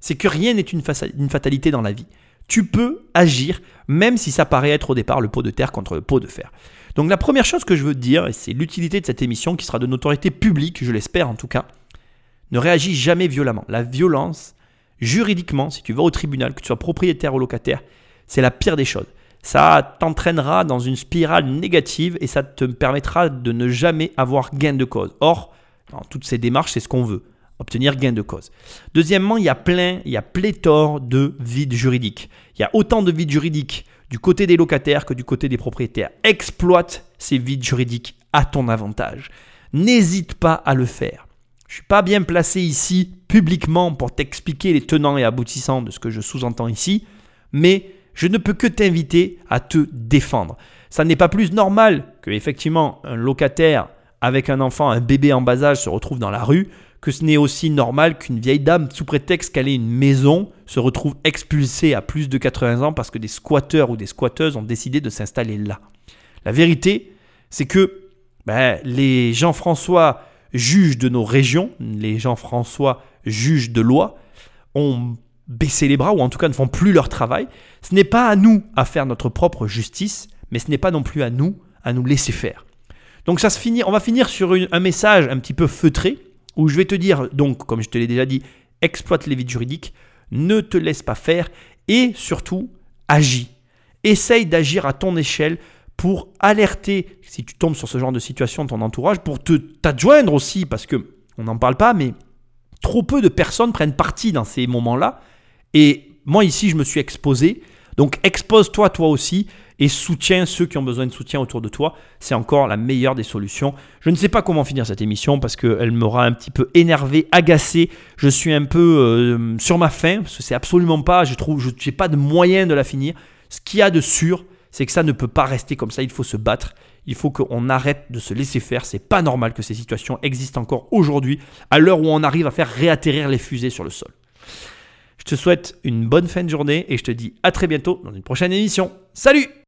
c'est que rien n'est une, fa- une fatalité dans la vie. Tu peux agir, même si ça paraît être au départ le pot de terre contre le pot de fer. Donc la première chose que je veux te dire, et c'est l'utilité de cette émission qui sera de notoriété publique, je l'espère en tout cas, ne réagis jamais violemment. La violence, juridiquement, si tu vas au tribunal, que tu sois propriétaire ou locataire, c'est la pire des choses. Ça t'entraînera dans une spirale négative et ça te permettra de ne jamais avoir gain de cause. Or, dans toutes ces démarches, c'est ce qu'on veut, obtenir gain de cause. Deuxièmement, il y a plein, il y a pléthore de vides juridiques. Il y a autant de vides juridiques du côté des locataires que du côté des propriétaires. Exploite ces vides juridiques à ton avantage. N'hésite pas à le faire. Je suis pas bien placé ici publiquement pour t'expliquer les tenants et aboutissants de ce que je sous-entends ici, mais je ne peux que t'inviter à te défendre. Ça n'est pas plus normal que effectivement un locataire avec un enfant, un bébé en bas âge se retrouve dans la rue, que ce n'est aussi normal qu'une vieille dame, sous prétexte qu'elle ait une maison, se retrouve expulsée à plus de 80 ans parce que des squatteurs ou des squatteuses ont décidé de s'installer là. La vérité, c'est que ben, les Jean-François juges de nos régions, les Jean-François juges de loi, ont baissé les bras ou en tout cas ne font plus leur travail. Ce n'est pas à nous à faire notre propre justice, mais ce n'est pas non plus à nous à nous laisser faire. Donc ça se finit, on va finir sur un message un petit peu feutré où je vais te dire comme je te l'ai déjà dit, exploite les vides juridiques, ne te laisse pas faire et surtout agis. Essaye d'agir à ton échelle pour alerter si tu tombes sur ce genre de situation ton entourage pour te t'adjoindre aussi parce que on n'en parle pas mais trop peu de personnes prennent parti dans ces moments-là et moi ici je me suis exposé donc expose-toi toi aussi et soutiens ceux qui ont besoin de soutien autour de toi. C'est encore la meilleure des solutions. Je ne sais pas comment finir cette émission parce qu'elle m'aura un petit peu énervé, agacé. Je suis un peu euh, sur ma faim parce que c'est absolument pas, je trouve, je n'ai pas de moyen de la finir. Ce qu'il y a de sûr, c'est que ça ne peut pas rester comme ça. Il faut se battre. Il faut qu'on arrête de se laisser faire. C'est pas normal que ces situations existent encore aujourd'hui, à l'heure où on arrive à faire réatterrir les fusées sur le sol. Je te souhaite une bonne fin de journée et je te dis à très bientôt dans une prochaine émission. Salut